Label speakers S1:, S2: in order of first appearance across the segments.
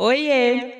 S1: Oiê!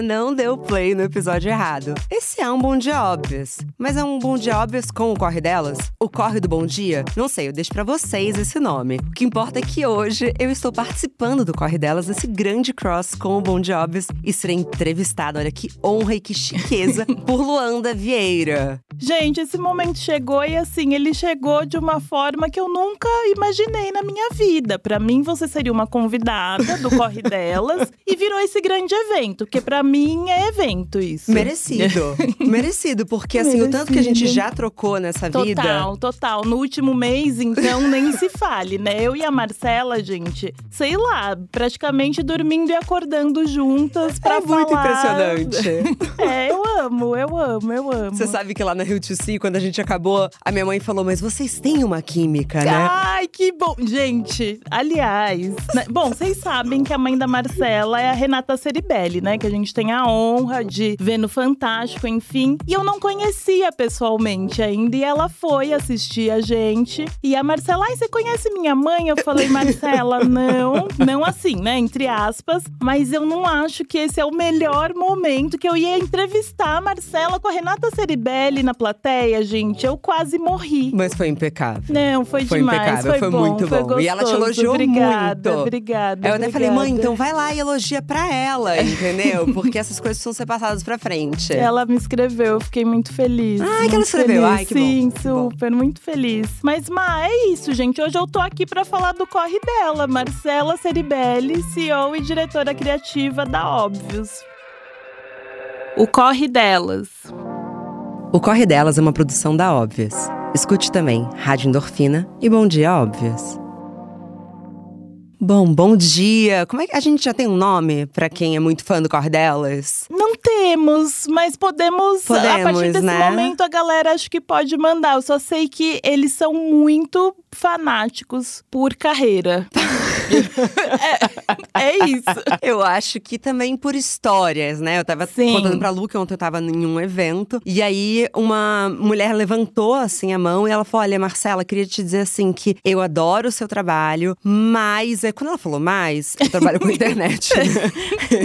S2: não deu play no episódio errado. Esse é um Bom Dia Óbvios. Mas é um Bom Dia Óbvios com o Corre Delas? O Corre do Bom Dia? Não sei, eu deixo pra vocês esse nome. O que importa é que hoje eu estou participando do Corre Delas, esse grande cross com o Bom Dia Óbvios, e serei entrevistada, olha que honra e que chiqueza, por Luanda Vieira.
S1: Gente, esse momento chegou e assim, ele chegou de uma forma que eu nunca imaginei na minha vida. Para mim, você seria uma convidada do Corre Delas e virou esse grande evento, porque para mim é evento isso.
S2: Merecido. Merecido, porque assim, Merecido. o tanto que a gente já trocou nessa
S1: total,
S2: vida.
S1: Total, total. No último mês, então, nem se fale, né? Eu e a Marcela, gente, sei lá, praticamente dormindo e acordando juntas pra
S2: é
S1: falar.
S2: muito impressionante.
S1: é, eu amo, eu amo, eu amo.
S2: Você sabe que lá na Rio to See, quando a gente acabou, a minha mãe falou: Mas vocês têm uma química, né?
S1: Ai, que bom. Gente, aliás, né? bom, vocês sabem que a mãe da Marcela é a Renata Ceribelli, né? Que a gente tem a honra de ver no Fantástico, enfim. E eu não conhecia pessoalmente ainda. E ela foi assistir a gente. E a Marcela, ai, você conhece minha mãe? Eu falei, Marcela, não. Não assim, né? Entre aspas. Mas eu não acho que esse é o melhor momento que eu ia entrevistar a Marcela com a Renata Ceribelli na plateia, gente. Eu quase morri.
S2: Mas foi impecável.
S1: Não, foi,
S2: foi
S1: demais.
S2: Impecável,
S1: foi,
S2: foi
S1: bom,
S2: muito
S1: foi
S2: bom.
S1: Gostoso.
S2: E ela te elogiou
S1: obrigada,
S2: muito.
S1: Obrigada,
S2: Eu até
S1: obrigada.
S2: falei, mãe, então vai lá e elogia pra ela, entendeu? Porque essas coisas precisam ser passadas pra frente.
S1: Ela me escreveu, eu fiquei muito feliz.
S2: Ai, que ela escreveu.
S1: Feliz.
S2: Ai, que
S1: Sim,
S2: bom.
S1: super, muito feliz. Mas, Ma, é isso, gente. Hoje eu tô aqui pra falar do corre dela, Marcela Ceribelli, CEO e diretora criativa da Óbvios. O corre delas.
S2: O Corre Delas é uma produção da Óbvias. Escute também Rádio Endorfina e Bom Dia Óbvias. Bom, bom dia. Como é que a gente já tem um nome pra quem é muito fã do Corre Delas?
S1: Não temos, mas podemos,
S2: Podemos
S1: a partir desse
S2: né?
S1: momento a galera acho que pode mandar. Eu só sei que eles são muito fanáticos por carreira. é, é, isso.
S2: Eu acho que também por histórias, né? Eu tava
S1: Sim.
S2: contando pra Lu que ontem eu tava em um evento. E aí, uma mulher levantou, assim, a mão e ela falou: Olha, Marcela, queria te dizer, assim, que eu adoro o seu trabalho, mas… É, quando ela falou mais, eu trabalho com internet, né?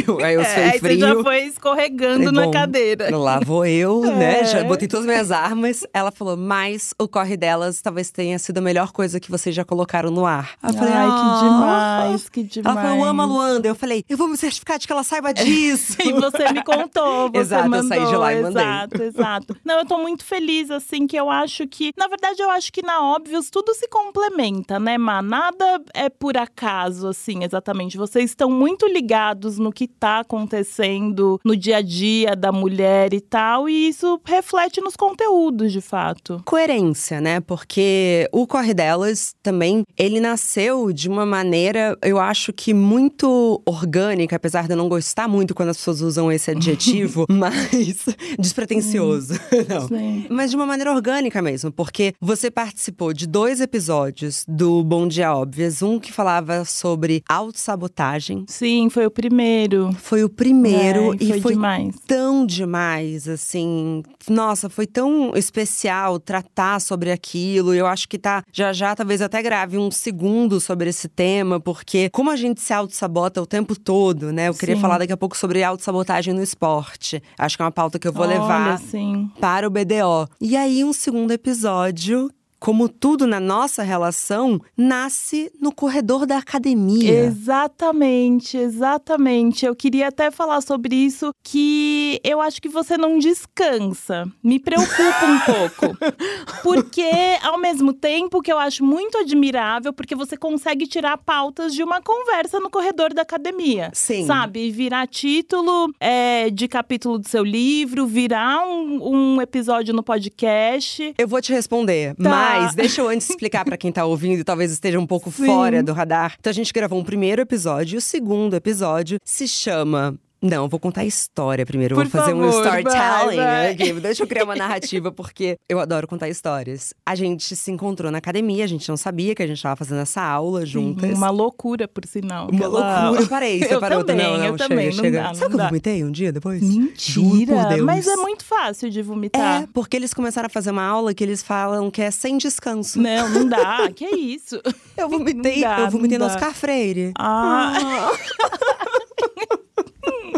S2: eu, aí eu sou
S1: É,
S2: frio.
S1: você já foi escorregando
S2: Falei,
S1: na cadeira.
S2: Lá vou eu, né?
S1: É.
S2: Já botei todas as minhas armas. Ela falou, mas o corre delas talvez tenha sido a melhor coisa que vocês já colocaram no ar. Eu falei,
S1: Ai,
S2: "Ah."
S1: que demais, que demais.
S2: Ela falou, eu amo a Luanda. Eu falei, eu vou me certificar de que ela saiba disso.
S1: E você me contou, você
S2: Exato, eu
S1: mandou.
S2: saí de lá e mandei.
S1: Exato, exato. Não, eu tô muito feliz, assim, que eu acho que… Na verdade, eu acho que na Óbvios tudo se complementa, né, Má? Nada é por acaso, assim, exatamente. Vocês estão muito ligados no que tá acontecendo no dia a dia da mulher e tal. E isso reflete nos conteúdos, de fato.
S2: Coerência, né? Porque o Corre Delas também, ele nasceu de uma maneira, eu acho que muito orgânica, apesar de eu não gostar muito quando as pessoas usam esse adjetivo, mas despretensioso. não.
S1: Sim.
S2: Mas de uma maneira orgânica mesmo, porque você participou de dois episódios do Bom Dia Óbvias, um que falava sobre autossabotagem.
S1: Sim, foi o primeiro.
S2: Foi o primeiro
S1: É,
S2: e
S1: foi
S2: foi
S1: demais.
S2: tão demais, assim. Nossa, foi tão especial tratar sobre aquilo. Eu acho que tá já já talvez até grave um segundo sobre esse tema, porque como a gente se auto-sabota o tempo todo, né? Eu queria
S1: Sim.
S2: falar daqui a pouco sobre autossabotagem no esporte. Acho que é uma pauta que eu vou
S1: Olha,
S2: levar
S1: sim.
S2: para o BDO. E aí, um segundo episódio. Como tudo na nossa relação, nasce no corredor da academia.
S1: Exatamente, exatamente. Eu queria até falar sobre isso, que eu acho que você não descansa. Me preocupa um pouco. Porque, ao mesmo tempo que eu acho muito admirável, porque você consegue tirar pautas de uma conversa no corredor da academia.
S2: Sim.
S1: Sabe? Virar título é, de capítulo do seu livro, virar um, um episódio no podcast.
S2: Eu vou te responder,
S1: Tá,
S2: Mas deixa eu antes explicar para quem tá ouvindo e talvez esteja um pouco
S1: Sim.
S2: fora do radar. Então a gente gravou um primeiro episódio e o segundo episódio se chama não, eu vou contar a história primeiro.
S1: Por
S2: vou fazer um
S1: favor,
S2: storytelling
S1: vai, vai.
S2: aqui. Deixa eu criar uma narrativa, porque eu adoro contar histórias. A gente se encontrou na academia, a gente não sabia que a gente tava fazendo essa aula juntas.
S1: Uma loucura, por sinal.
S2: Uma loucura, parei. Você
S1: Eu
S2: parou
S1: também,
S2: não, não,
S1: eu
S2: chega,
S1: também, não
S2: chega.
S1: dá,
S2: Sabe
S1: não
S2: que eu vomitei um dia depois?
S1: Mentira! Mas é muito fácil de vomitar.
S2: É, porque eles começaram a fazer uma aula que eles falam que é sem descanso.
S1: Não, não dá. que é isso?
S2: Eu vomitei,
S1: Não dá,
S2: eu vomitei
S1: não
S2: no. Oscar Freire.
S1: Ah,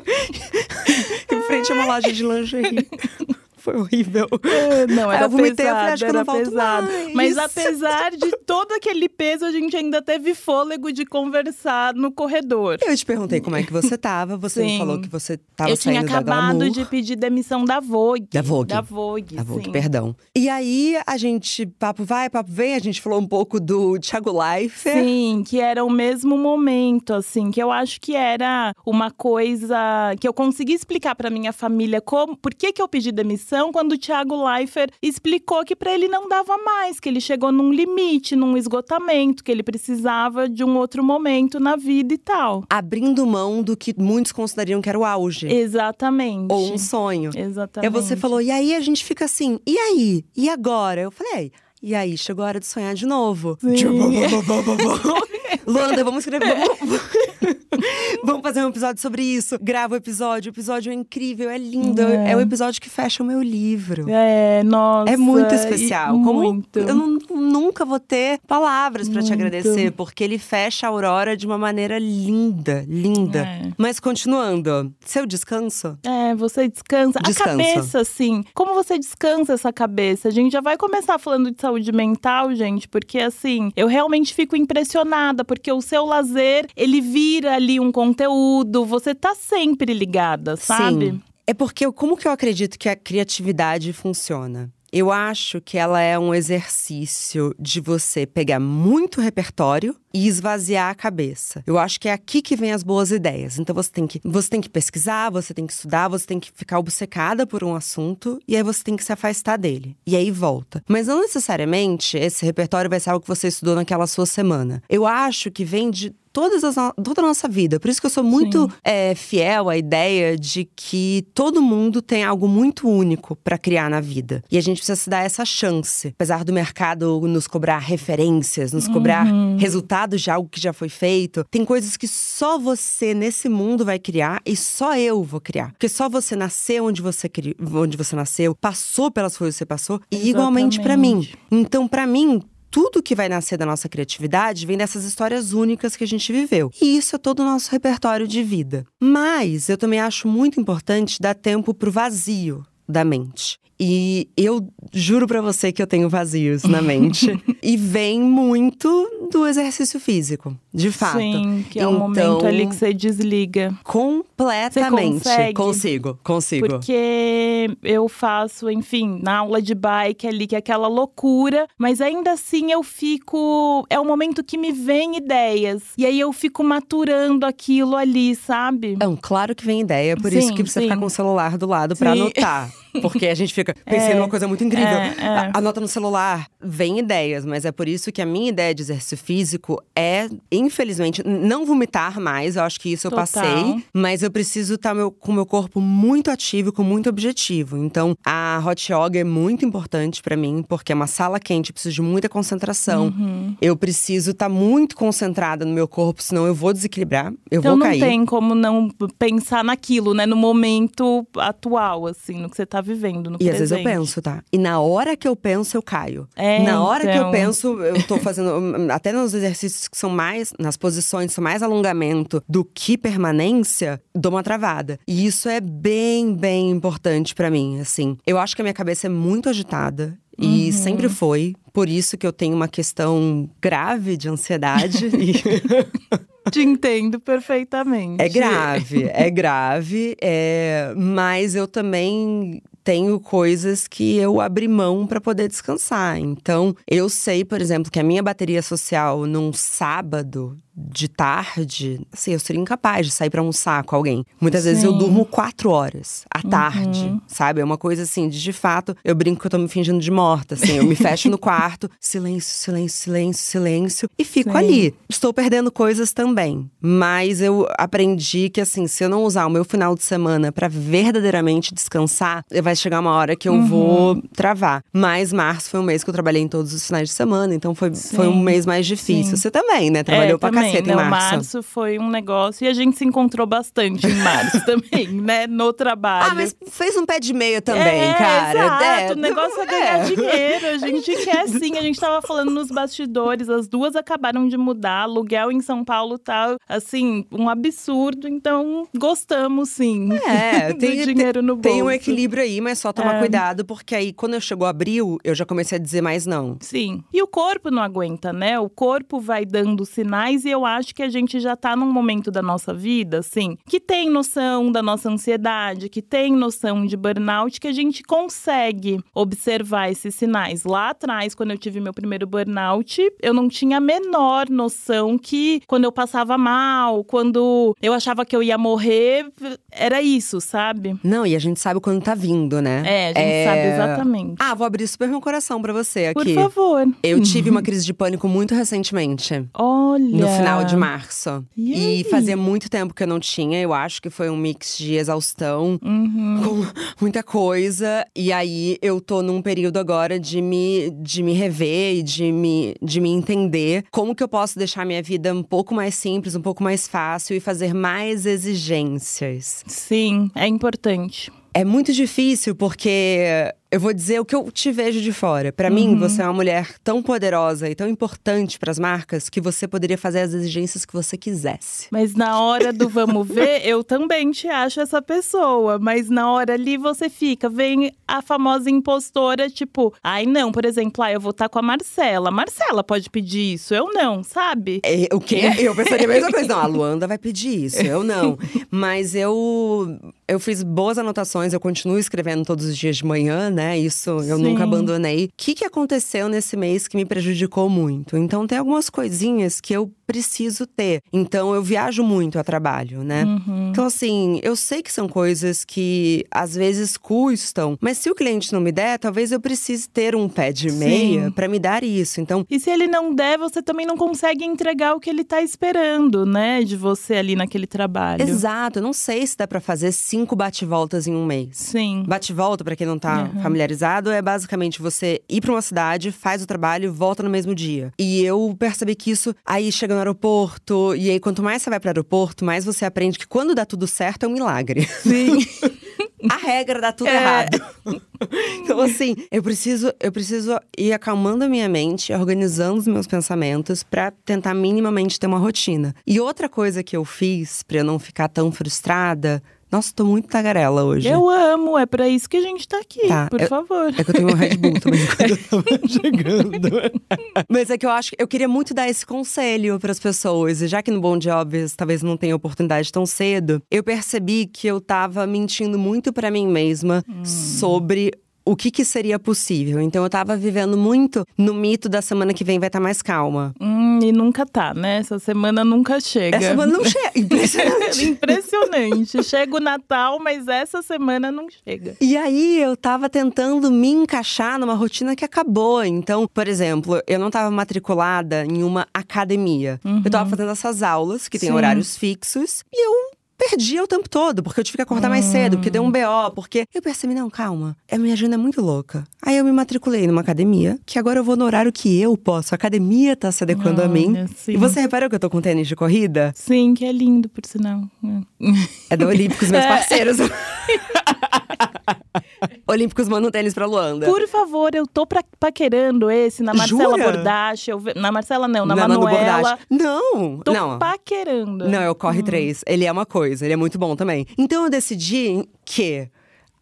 S2: em frente a uma loja de lingerie. Foi horrível.
S1: não,
S2: Aí
S1: era
S2: eu vomitei, eu
S1: pesado,
S2: falei, eu
S1: era
S2: não volto
S1: pesado. Mas apesar de todo aquele peso, a gente ainda teve fôlego de conversar no corredor.
S2: Eu te perguntei como é que você tava, você me
S1: Sim.
S2: falou que você tava
S1: Eu tinha
S2: saindo da
S1: acabado
S2: Glamour.
S1: de pedir demissão da Vogue.
S2: Da Vogue.
S1: Da Vogue,
S2: Da Vogue, perdão. E aí, a gente, papo vai, papo vem, a gente falou um pouco do Thiago Leifert.
S1: Sim, que era o mesmo momento, assim, que eu acho que era uma coisa que eu consegui explicar pra minha família como, por que que eu pedi demissão quando o Thiago Leifert explicou que pra ele não dava mais, que ele chegou num limite, num esgotamento, que ele precisava de um outro momento na vida e tal.
S2: Abrindo mão do que muitos considerariam que era o auge.
S1: Exatamente.
S2: Ou um sonho.
S1: Exatamente.
S2: Aí você falou, e aí a gente fica assim, e aí? E agora? Eu falei, e aí chegou a hora de sonhar de novo. Tipo, Luanda, vamos escrever. Vamos... vamos fazer um episódio sobre isso. Grava o episódio. O episódio é incrível, é lindo.
S1: É.
S2: É, o episódio que fecha o meu livro.
S1: É, nossa.
S2: É muito especial. Como
S1: muito.
S2: eu nu- nunca vou ter palavras pra te agradecer, porque ele fecha a Aurora de uma maneira linda, linda.
S1: É.
S2: Mas continuando, seu descanso?
S1: É, você descansa.
S2: Descansa.
S1: A cabeça, assim, como você descansa essa cabeça? A gente já vai começar falando de saúde mental, gente, porque assim, eu realmente fico impressionada, porque o seu lazer, ele vira ali um conteúdo, você tá sempre ligada, sabe?
S2: Sim. É porque eu- como que eu acredito que a criatividade funciona? Eu acho que ela é um exercício de você pegar muito repertório e esvaziar a cabeça. Eu acho que é aqui que vem as boas ideias. Então você tem que, você tem que pesquisar, você tem que estudar, você tem que ficar obcecada por um assunto e aí você tem que se afastar dele. E aí volta. Mas não necessariamente esse repertório vai ser algo que você estudou naquela sua semana. Eu acho que vem de todas as toda a nossa vida. Por isso que eu sou muito é, fiel à ideia de que todo mundo tem algo muito único pra criar na vida. E a gente precisa se dar essa chance. Apesar do mercado nos cobrar referências, nos cobrar resultados de algo que já foi feito, tem coisas que só você nesse mundo vai criar e só eu vou criar. Porque só você nasceu onde você, cri... onde você nasceu, passou pelas coisas que você passou, e igualmente pra mim.
S1: Exatamente.
S2: Então, pra mim, tudo que vai nascer da nossa criatividade vem dessas histórias únicas que a gente viveu. E isso é todo o nosso repertório de vida. Mas eu também acho muito importante dar tempo pro vazio da mente. E eu juro pra você que eu tenho vazios na mente. e vem muito do exercício físico, de fato.
S1: Sim, que é o
S2: Então,
S1: momento ali que você desliga.
S2: Completamente.
S1: Você consegue?
S2: Consigo, consigo.
S1: Porque eu faço, enfim, na aula de bike ali, que é aquela loucura, mas ainda assim eu fico. É o momento que me vem ideias. E aí eu fico maturando aquilo ali, sabe?
S2: Não, claro que vem ideia, por isso
S1: Sim,
S2: que precisa
S1: sim.
S2: ficar com o celular do lado pra
S1: Sim.
S2: anotar. Porque a gente fica pensando
S1: É,
S2: numa coisa muito incrível.
S1: é, é.
S2: A- Anota no celular. Vem ideias, mas é por isso que a minha ideia de exercício físico é, infelizmente, não vomitar mais. Eu acho que isso eu
S1: Total.
S2: passei. Mas eu preciso estar meu, com o meu corpo muito ativo, e com muito objetivo. Então, a hot yoga é muito importante pra mim, porque é uma sala quente, eu preciso de muita concentração.
S1: Uhum.
S2: Eu preciso estar muito concentrada no meu corpo, senão eu vou desequilibrar, eu
S1: Então
S2: vou
S1: não
S2: cair.
S1: tem como não pensar naquilo, né? No momento atual, assim, no que você tá vivendo, no
S2: E às
S1: presente.
S2: vezes eu penso, tá? E na hora que eu penso, eu caio.
S1: É,
S2: na hora que eu
S1: então.
S2: penso, eu tô fazendo. Até nos exercícios que são mais. Nas posições que são mais alongamento do que permanência, dou uma travada. E isso é bem, bem importante pra mim, assim. Eu acho que a minha cabeça é muito agitada. E
S1: Uhum.
S2: sempre foi. Por isso que eu tenho uma questão grave de ansiedade. e
S1: Te entendo perfeitamente.
S2: é grave, é grave. É... Mas eu também tenho coisas que eu abri mão para poder descansar. Então, eu sei, por exemplo, que a minha bateria social num sábado de tarde, assim, eu seria incapaz de sair para almoçar com alguém. Muitas Sim. vezes eu durmo quatro horas à uhum. tarde, sabe? É uma coisa assim, de de fato, eu brinco que eu tô me fingindo de morta, assim. Eu me fecho no quarto, silêncio, silêncio, silêncio, silêncio, e fico Sim. ali. Estou perdendo coisas também. Mas eu aprendi que, assim, se eu não usar o meu final de semana para verdadeiramente descansar, vai chegar uma hora que eu uhum. vou travar. Mas março foi um mês que eu trabalhei em todos os finais de semana, então foi, foi um mês mais difícil. Você também, né? Trabalhou é, pra também.
S1: Não,
S2: em março.
S1: março foi um negócio e a gente se encontrou bastante em março também, né? No trabalho.
S2: Ah, mas fez um pé de meia também,
S1: é,
S2: cara.
S1: Exato. É, o negócio é ganhar é. dinheiro. A gente quer sim. A gente tava falando nos bastidores, as duas acabaram de mudar, aluguel em São Paulo tá, assim, um absurdo. Então, gostamos sim.
S2: É, tem dinheiro no bolso. Tem um equilíbrio aí, mas só tomar é. cuidado, porque aí quando chegou abril, eu já comecei a dizer mais não.
S1: Sim. E o corpo não aguenta, né? O corpo vai dando sinais e eu acho que a gente já tá num momento da nossa vida, assim, que tem noção da nossa ansiedade, que tem noção de burnout, que a gente consegue observar esses sinais. Lá atrás, quando eu tive meu primeiro burnout, eu não tinha a menor noção que quando eu passava mal, quando eu achava que eu ia morrer, era isso, sabe?
S2: Não, e a gente sabe quando tá vindo, né?
S1: É, a gente é... sabe exatamente.
S2: Ah, vou abrir super meu coração para você aqui.
S1: Por favor.
S2: Eu tive uma crise de pânico muito recentemente.
S1: Olha.
S2: No final de março. E, e fazia muito tempo que eu não tinha. Eu acho que foi um mix de exaustão
S1: uhum.
S2: com muita coisa. E aí eu tô num período agora de me, de me rever e de me, de me entender como que eu posso deixar minha vida um pouco mais simples, um pouco mais fácil e fazer mais exigências.
S1: Sim, é importante.
S2: É muito difícil porque eu vou dizer o que eu te vejo de fora. Para uhum. mim, você é uma mulher tão poderosa e tão importante para as marcas que você poderia fazer as exigências que você quisesse.
S1: Mas na hora do vamos ver, eu também te acho essa pessoa. Mas na hora ali você fica, vem a famosa impostora, tipo, ai não, por exemplo, ah, eu vou estar tá com a Marcela. Marcela pode pedir isso, eu não, sabe?
S2: É, o quê? Eu pensaria a mesma coisa. Não, a Luanda vai pedir isso, eu não. Mas eu, eu fiz boas anotações, eu continuo escrevendo todos os dias de manhã, né? Isso eu Sim. nunca abandonei. O que, que aconteceu nesse mês que me prejudicou muito? Então, tem algumas coisinhas que eu preciso ter. Então, eu viajo muito a trabalho, né?
S1: Uhum.
S2: Então, assim, eu sei que são coisas que às vezes custam, mas se o cliente não me der, talvez eu precise ter um pé de meia para me dar isso. Então.
S1: E se ele não der, você também não consegue entregar o que ele tá esperando, né? De você ali naquele trabalho.
S2: Exato. Eu não sei se dá pra fazer cinco bate-voltas em um mês.
S1: Sim.
S2: Bate-volta, para quem não tá uhum. familiarizado, é basicamente você ir para uma cidade, faz o trabalho e volta no mesmo dia. E eu percebi que isso aí chega no aeroporto. E aí, quanto mais você vai para o aeroporto, mais você aprende que quando dá tudo certo é um milagre.
S1: Sim.
S2: a regra dá tudo é. errado. então, assim, eu preciso, eu preciso ir acalmando a minha mente, organizando os meus pensamentos para tentar minimamente ter uma rotina. E outra coisa que eu fiz para eu não ficar tão frustrada nossa, tô muito tagarela hoje.
S1: Eu amo, é pra isso que a gente tá aqui, tá, por favor.
S2: É que eu tenho um Red Bull também quando eu tava chegando. Mas é que eu acho que eu queria muito dar esse conselho para as pessoas. E já que no Bom Jobs talvez não tenha oportunidade tão cedo, eu percebi que eu tava mentindo muito para mim mesma hum. sobre o que, que seria possível. Então eu tava vivendo muito no mito da semana que vem vai estar tá mais calma.
S1: Hum, e nunca tá, né? Essa semana nunca chega.
S2: Essa semana não chega. Impressionante.
S1: Impressionante. chega o Natal, mas essa semana não chega.
S2: E aí eu tava tentando me encaixar numa rotina que acabou. Então, por exemplo, eu não tava matriculada em uma academia. Uhum. Eu tava fazendo essas aulas que tem horários fixos e eu perdia o tempo todo, porque eu tive que acordar mais cedo, porque deu um BO, porque eu percebi, não, calma, a minha agenda é muito louca. Aí eu me matriculei numa academia, que agora eu vou no horário que eu posso. A academia tá se adequando Olha, a mim. Sim. E você reparou que eu tô com tênis de corrida?
S1: Sim, que é lindo, por sinal.
S2: É da Olímpicos, meus é. Olímpicos manda um tênis pra Luanda.
S1: Por favor, eu tô pra, paquerando esse na Marcela Jura? Bordache. Eu, na Marcela não, na, na Manuela.
S2: Não,
S1: tô
S2: não.
S1: paquerando.
S2: Não, eu corre hum. três. Ele é uma coisa, ele é muito bom também. Então eu decidi que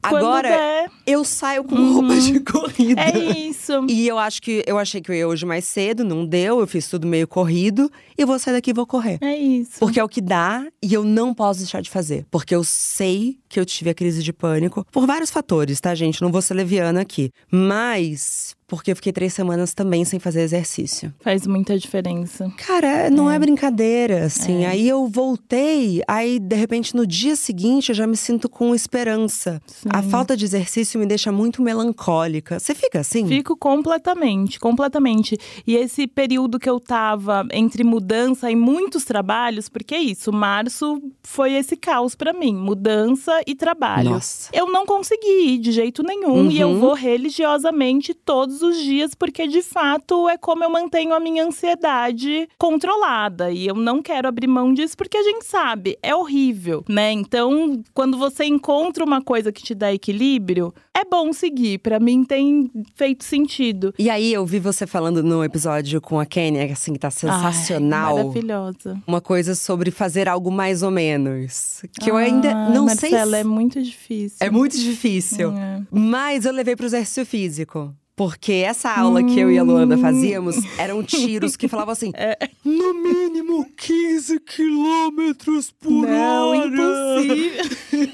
S2: Agora der. eu saio com uhum. roupa de corrida.
S1: É isso.
S2: E eu acho que eu achei que eu ia hoje mais cedo, não deu, eu fiz tudo meio corrido e vou sair daqui e vou correr.
S1: É isso.
S2: Porque é o que dá e eu não posso deixar de fazer, porque eu sei que eu tive a crise de pânico. Por vários fatores, tá, gente? Não vou ser leviana aqui. Mas porque eu fiquei três semanas também sem fazer exercício.
S1: Faz muita diferença.
S2: Cara, não é, é brincadeira, assim. É. Aí eu voltei, aí de repente no dia seguinte eu já me sinto com esperança. Sim. A falta de exercício me deixa muito melancólica. Você fica assim?
S1: Fico completamente, completamente. E esse período que eu tava entre mudança e muitos trabalhos, porque é isso, março foi esse caos para mim, mudança e trabalho.
S2: Nossa.
S1: Eu não consegui ir de jeito nenhum uhum. e eu uhum. vou religiosamente todos todos os dias, porque de fato é como eu mantenho a minha ansiedade controlada. E eu não quero abrir mão disso, porque a gente sabe, é horrível, né? Então, quando você encontra uma coisa que te dá equilíbrio, é bom seguir. Para mim tem feito sentido.
S2: E aí, eu vi você falando no episódio com a Kenya, assim, que tá sensacional.
S1: Ai, maravilhosa.
S2: Uma coisa sobre fazer algo mais ou menos. Que eu ainda não
S1: Marcela,
S2: sei. Marcela,
S1: é muito difícil.
S2: É muito difícil. É. Mas eu levei pro exercício físico. Porque essa aula que eu e a Luanda hum. fazíamos eram tiros que falavam assim: é. no mínimo 15 quilômetros por
S1: Não,
S2: hora.
S1: Impossível.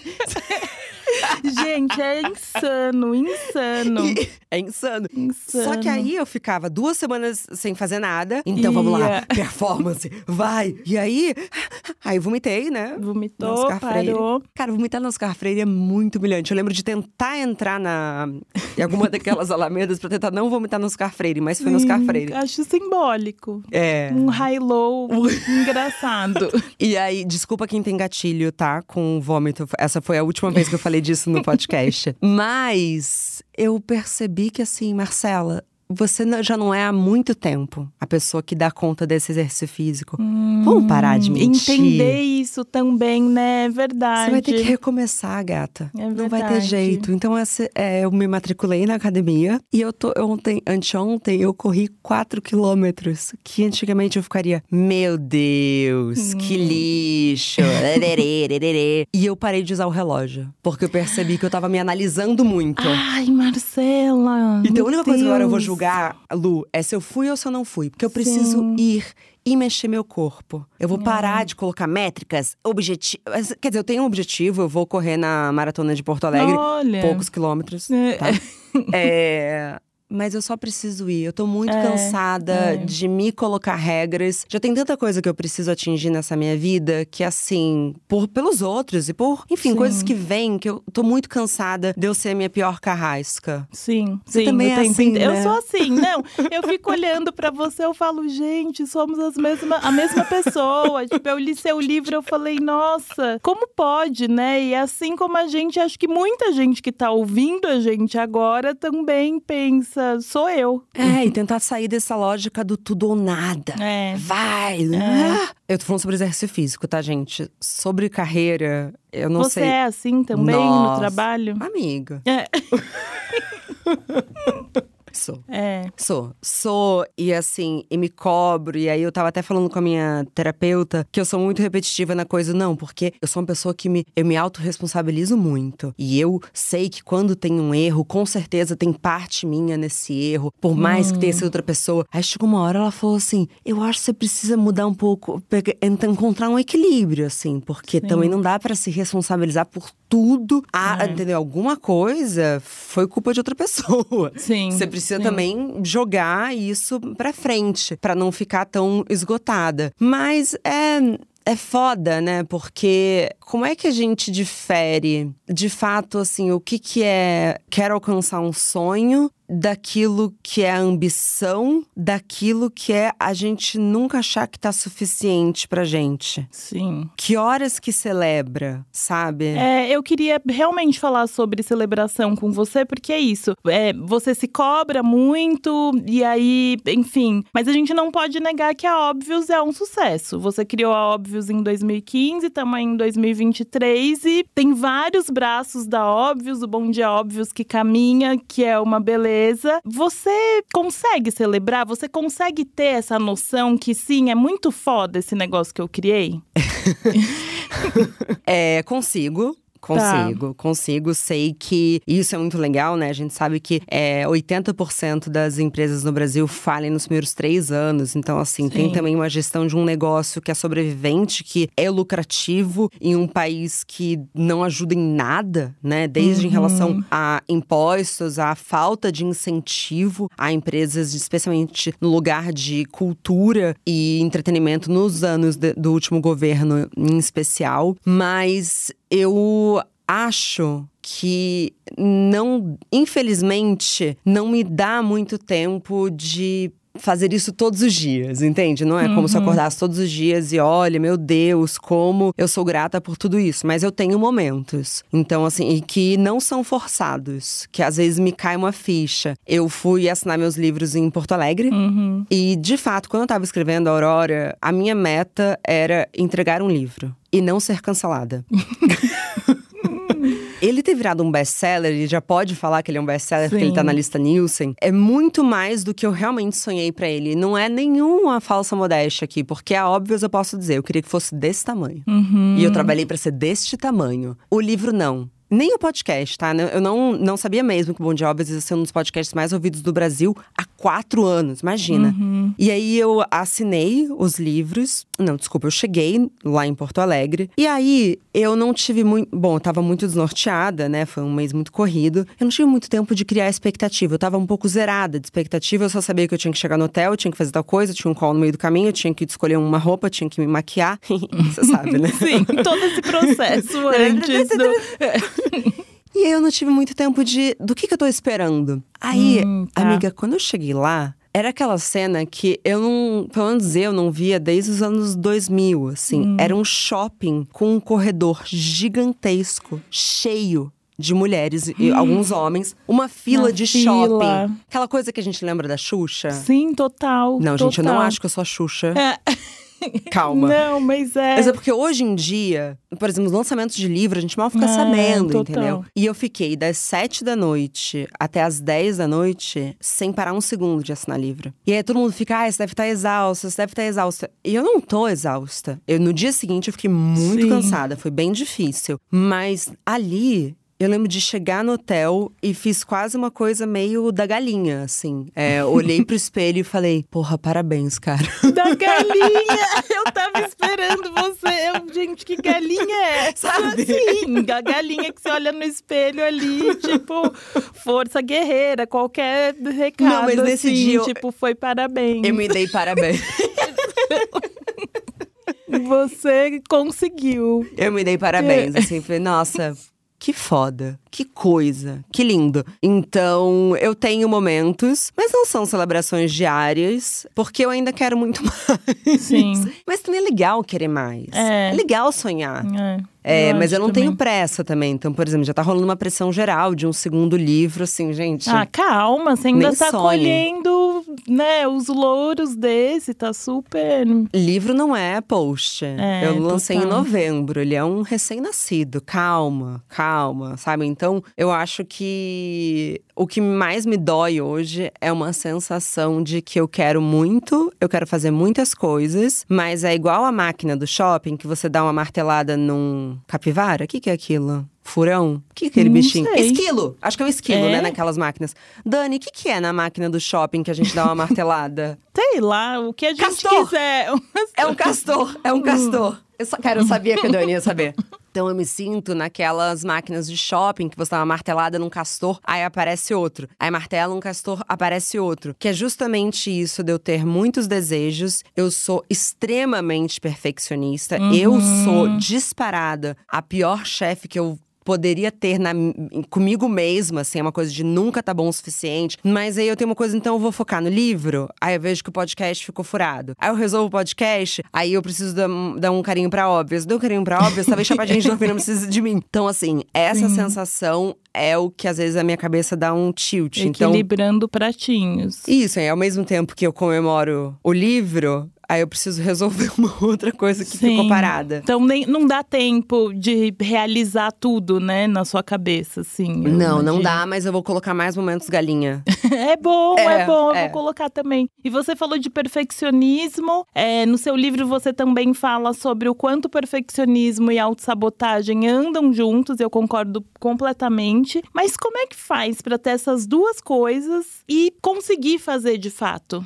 S1: Gente, é insano, insano.
S2: E, é insano.
S1: insano.
S2: Só que aí eu ficava duas semanas sem fazer nada. Então vamos lá, performance, vai. E aí, aí vomitei, né?
S1: Vomitou, parou.
S2: Cara, vomitar no Oscar Freire é muito humilhante. Eu lembro de tentar entrar na em alguma daquelas alamedas pra tentar não vomitar no Oscar Freire, mas foi Sim, no Oscar Freire.
S1: Acho simbólico.
S2: É.
S1: Um high-low engraçado.
S2: E aí, desculpa quem tem gatilho, tá? Com vômito. Essa foi a última vez que eu falei disso no podcast. Mas eu percebi que, assim, Marcela, você já não é há muito tempo a pessoa que dá conta desse exercício físico. Hum, Vamos parar de mentir.
S1: Entender isso também, né? É verdade.
S2: Você vai ter que recomeçar, gata.
S1: É
S2: não vai ter jeito. Então, essa, é, eu me matriculei na academia e eu tô ontem, anteontem, eu corri 4 quilômetros. Que antigamente eu ficaria, meu Deus, hum. que lixo. e eu parei de usar o relógio. Porque eu percebi que eu tava me analisando muito.
S1: Ai, Marcela.
S2: Então, a única
S1: Deus.
S2: coisa que agora eu vou julgar julgar, Lu, é se eu fui ou se eu não fui. Porque eu preciso Sim. ir e mexer meu corpo. Eu vou parar de colocar métricas, objetivos. Quer dizer, eu tenho um objetivo, eu vou correr na maratona de Porto Alegre,
S1: Olha.
S2: poucos quilômetros. É. Tá? é mas eu só preciso ir. Eu tô muito é, cansada é. de me colocar regras. Já tem tanta coisa que eu preciso atingir nessa minha vida que, assim, por pelos outros e por, enfim, sim. coisas que vêm, que eu tô muito cansada de eu ser a minha pior carrasca.
S1: Sim,
S2: você
S1: sim,
S2: também é assim. Né?
S1: Eu sou assim, não. Eu fico olhando para você, eu falo, gente, somos as mesma, a mesma pessoa. tipo, eu li seu livro, eu falei, nossa, como pode, né? E assim como a gente, acho que muita gente que tá ouvindo a gente agora também pensa sou eu.
S2: É, e tentar sair dessa lógica do tudo ou nada.
S1: É.
S2: Vai! É. Eu tô falando sobre exercício físico, tá, gente? Sobre carreira, eu não
S1: Você
S2: sei.
S1: Você é assim também
S2: Nossa.
S1: no trabalho?
S2: Amiga.
S1: É.
S2: Sou.
S1: É.
S2: Sou. Sou, e assim, e me cobro. E aí eu tava até falando com a minha terapeuta que eu sou muito repetitiva na coisa. Não, porque eu sou uma pessoa que me, eu me autorresponsabilizo muito. E eu sei que quando tem um erro, com certeza tem parte minha nesse erro. Por mais hum. que tenha sido outra pessoa. Aí chegou uma hora, ela falou assim: Eu acho que você precisa mudar um pouco, encontrar um equilíbrio, assim. Porque Sim. também não dá para se responsabilizar por tudo. Ah, é. entendeu? Alguma coisa foi culpa de outra pessoa.
S1: Sim.
S2: Você precisa precisa
S1: Sim.
S2: também jogar isso pra frente, para não ficar tão esgotada. Mas é é foda, né? Porque como é que a gente difere, de fato, assim, o que que é quero alcançar um sonho daquilo que é a ambição, daquilo que é a gente nunca achar que tá suficiente pra gente.
S1: Sim.
S2: Que horas que celebra, sabe?
S1: É, eu queria realmente falar sobre celebração com você, porque é isso. É, você se cobra muito, e aí, enfim. Mas a gente não pode negar que a Óbvios é um sucesso. Você criou a Óbvios em 2015, estamos em 2023, e tem vários braços da Óbvios, o Bom Dia Óbvios que caminha, que é uma beleza você consegue celebrar? Você consegue ter essa noção que sim, é muito foda esse negócio que eu criei?
S2: é, consigo Consigo, tá. consigo. Sei que isso é muito legal, né? A gente sabe que é, 80% das empresas no Brasil falem nos primeiros três anos. Então, assim, Sim. tem também uma gestão de um negócio que é sobrevivente, que é lucrativo em um país que não ajuda em nada, né? Desde uhum. em relação a impostos, a falta de incentivo a empresas, especialmente no lugar de cultura e entretenimento nos anos de, do último governo em especial. Mas eu acho que não, infelizmente, não me dá muito tempo de fazer isso todos os dias, entende? Não é como se eu uhum. acordasse todos os dias e olha, meu Deus, como eu sou grata por tudo isso. Mas eu tenho momentos. Então, assim, e que não são forçados, que às vezes me cai uma ficha. Eu fui assinar meus livros em Porto Alegre uhum. e, de fato, quando eu tava escrevendo a Aurora, a minha meta era entregar um livro e não ser cancelada. Ele ter virado um best-seller, ele já pode falar que ele é um best-seller porque ele tá na lista Nielsen, é muito mais do que eu realmente sonhei para ele. Não é nenhuma falsa modéstia aqui, porque é óbvio, eu posso dizer, eu queria que fosse desse tamanho. Uhum. E eu trabalhei para ser deste tamanho. O livro não. Nem o podcast, tá? Eu não, não sabia mesmo que o Bom Jobs ia ser um dos podcasts mais ouvidos do Brasil há quatro anos, imagina. Uhum. E aí eu assinei os livros. Não, desculpa, eu cheguei lá em Porto Alegre. E aí eu não tive muito. Bom, eu tava muito desnorteada, né? Foi um mês muito corrido. Eu não tive muito tempo de criar expectativa. Eu tava um pouco zerada de expectativa. Eu só sabia que eu tinha que chegar no hotel, eu tinha que fazer tal coisa, tinha um call no meio do caminho, eu tinha que escolher uma roupa, tinha que me maquiar. Você sabe, né?
S1: Sim, todo esse processo antes do.
S2: E aí eu não tive muito tempo de do que, que eu tô esperando. Aí, hum, tá. amiga, quando eu cheguei lá, era aquela cena que eu não, pelo menos eu não via desde os anos 2000, assim. Hum. Era um shopping com um corredor gigantesco, cheio de mulheres e hum. alguns homens, uma fila uma de fila. shopping. Aquela coisa que a gente lembra da Xuxa.
S1: Sim, total.
S2: Não,
S1: total.
S2: gente, eu não acho que eu sou a Xuxa. É. Calma.
S1: Não, mas é.
S2: Mas é porque hoje em dia, por exemplo, os lançamentos de livro, a gente mal fica é, sabendo, total. entendeu? E eu fiquei das sete da noite até as dez da noite sem parar um segundo de assinar livro. E aí todo mundo fica, ah, você deve estar tá exausta, você deve estar tá exausta. E eu não tô exausta. Eu, no dia seguinte eu fiquei muito Sim. cansada, foi bem difícil. Mas ali eu lembro de chegar no hotel e fiz quase uma coisa meio da galinha, assim. É, olhei pro espelho e falei, porra, parabéns, cara.
S1: Da galinha! Eu tava esperando você. Eu, gente, que galinha é essa? Sabe? Sim, a galinha que você olha no espelho ali, tipo, força guerreira, qualquer recado. Não, mas nesse assim, dia. Eu, tipo, foi parabéns.
S2: Eu me dei parabéns.
S1: Você conseguiu.
S2: Eu me dei parabéns, assim, falei, nossa, que foda, que coisa, que lindo. Então, eu tenho momentos, mas não são celebrações diárias, porque eu ainda quero muito mais.
S1: Sim.
S2: Mas também é legal querer mais.
S1: É,
S2: é legal sonhar. É. É, eu mas eu não também. tenho pressa também. Então, por exemplo, já tá rolando uma pressão geral de um segundo livro, assim, gente.
S1: Ah, calma, você ainda tá colhendo, né, os louros desse, tá super.
S2: Livro não é post. É, eu lancei total. em novembro, ele é um recém-nascido. Calma, calma, sabe? Então, eu acho que o que mais me dói hoje é uma sensação de que eu quero muito, eu quero fazer muitas coisas, mas é igual a máquina do shopping que você dá uma martelada num capivara. O que, que é aquilo? Furão? O que é aquele Não bichinho?
S1: Sei.
S2: Esquilo! Acho que é o esquilo, né, é? né? Naquelas máquinas. Dani, o que, que é na máquina do shopping que a gente dá uma martelada?
S1: Sei lá, o que a gente
S2: castor.
S1: quiser.
S2: É um castor, é um castor. Eu só, cara, eu sabia que a Dani ia saber. Então eu me sinto naquelas máquinas de shopping que você dá uma martelada num castor, aí aparece outro. Aí martela um castor, aparece outro. Que é justamente isso de eu ter muitos desejos. Eu sou extremamente perfeccionista. Uhum. Eu sou disparada a pior chefe que eu poderia ter na, comigo mesma, assim, é uma coisa de nunca tá bom o suficiente. Mas aí eu tenho uma coisa, então eu vou focar no livro, aí eu vejo que o podcast ficou furado. Aí eu resolvo o podcast, aí eu preciso dar, dar um carinho pra óbvias. Dou um carinho pra óbvias, talvez chapadinha de dormir não precisa de mim. Então, assim, essa Sim. sensação é o que às vezes a minha cabeça dá um tilt.
S1: Então Equilibrando então, pratinhos.
S2: Isso, e ao mesmo tempo que eu comemoro o livro, Aí eu preciso resolver uma outra coisa que Sim. ficou parada.
S1: Então nem, não dá tempo de realizar tudo, né, na sua cabeça, assim.
S2: Não, imagino. não dá, mas eu vou colocar mais momentos galinha.
S1: É bom, é,
S2: É,
S1: bom, eu
S2: é.
S1: vou colocar também. E você falou de perfeccionismo. é, no seu livro você também fala sobre o quanto perfeccionismo e autossabotagem andam juntos, eu concordo completamente. Mas como é que faz para ter essas duas coisas e conseguir fazer de fato?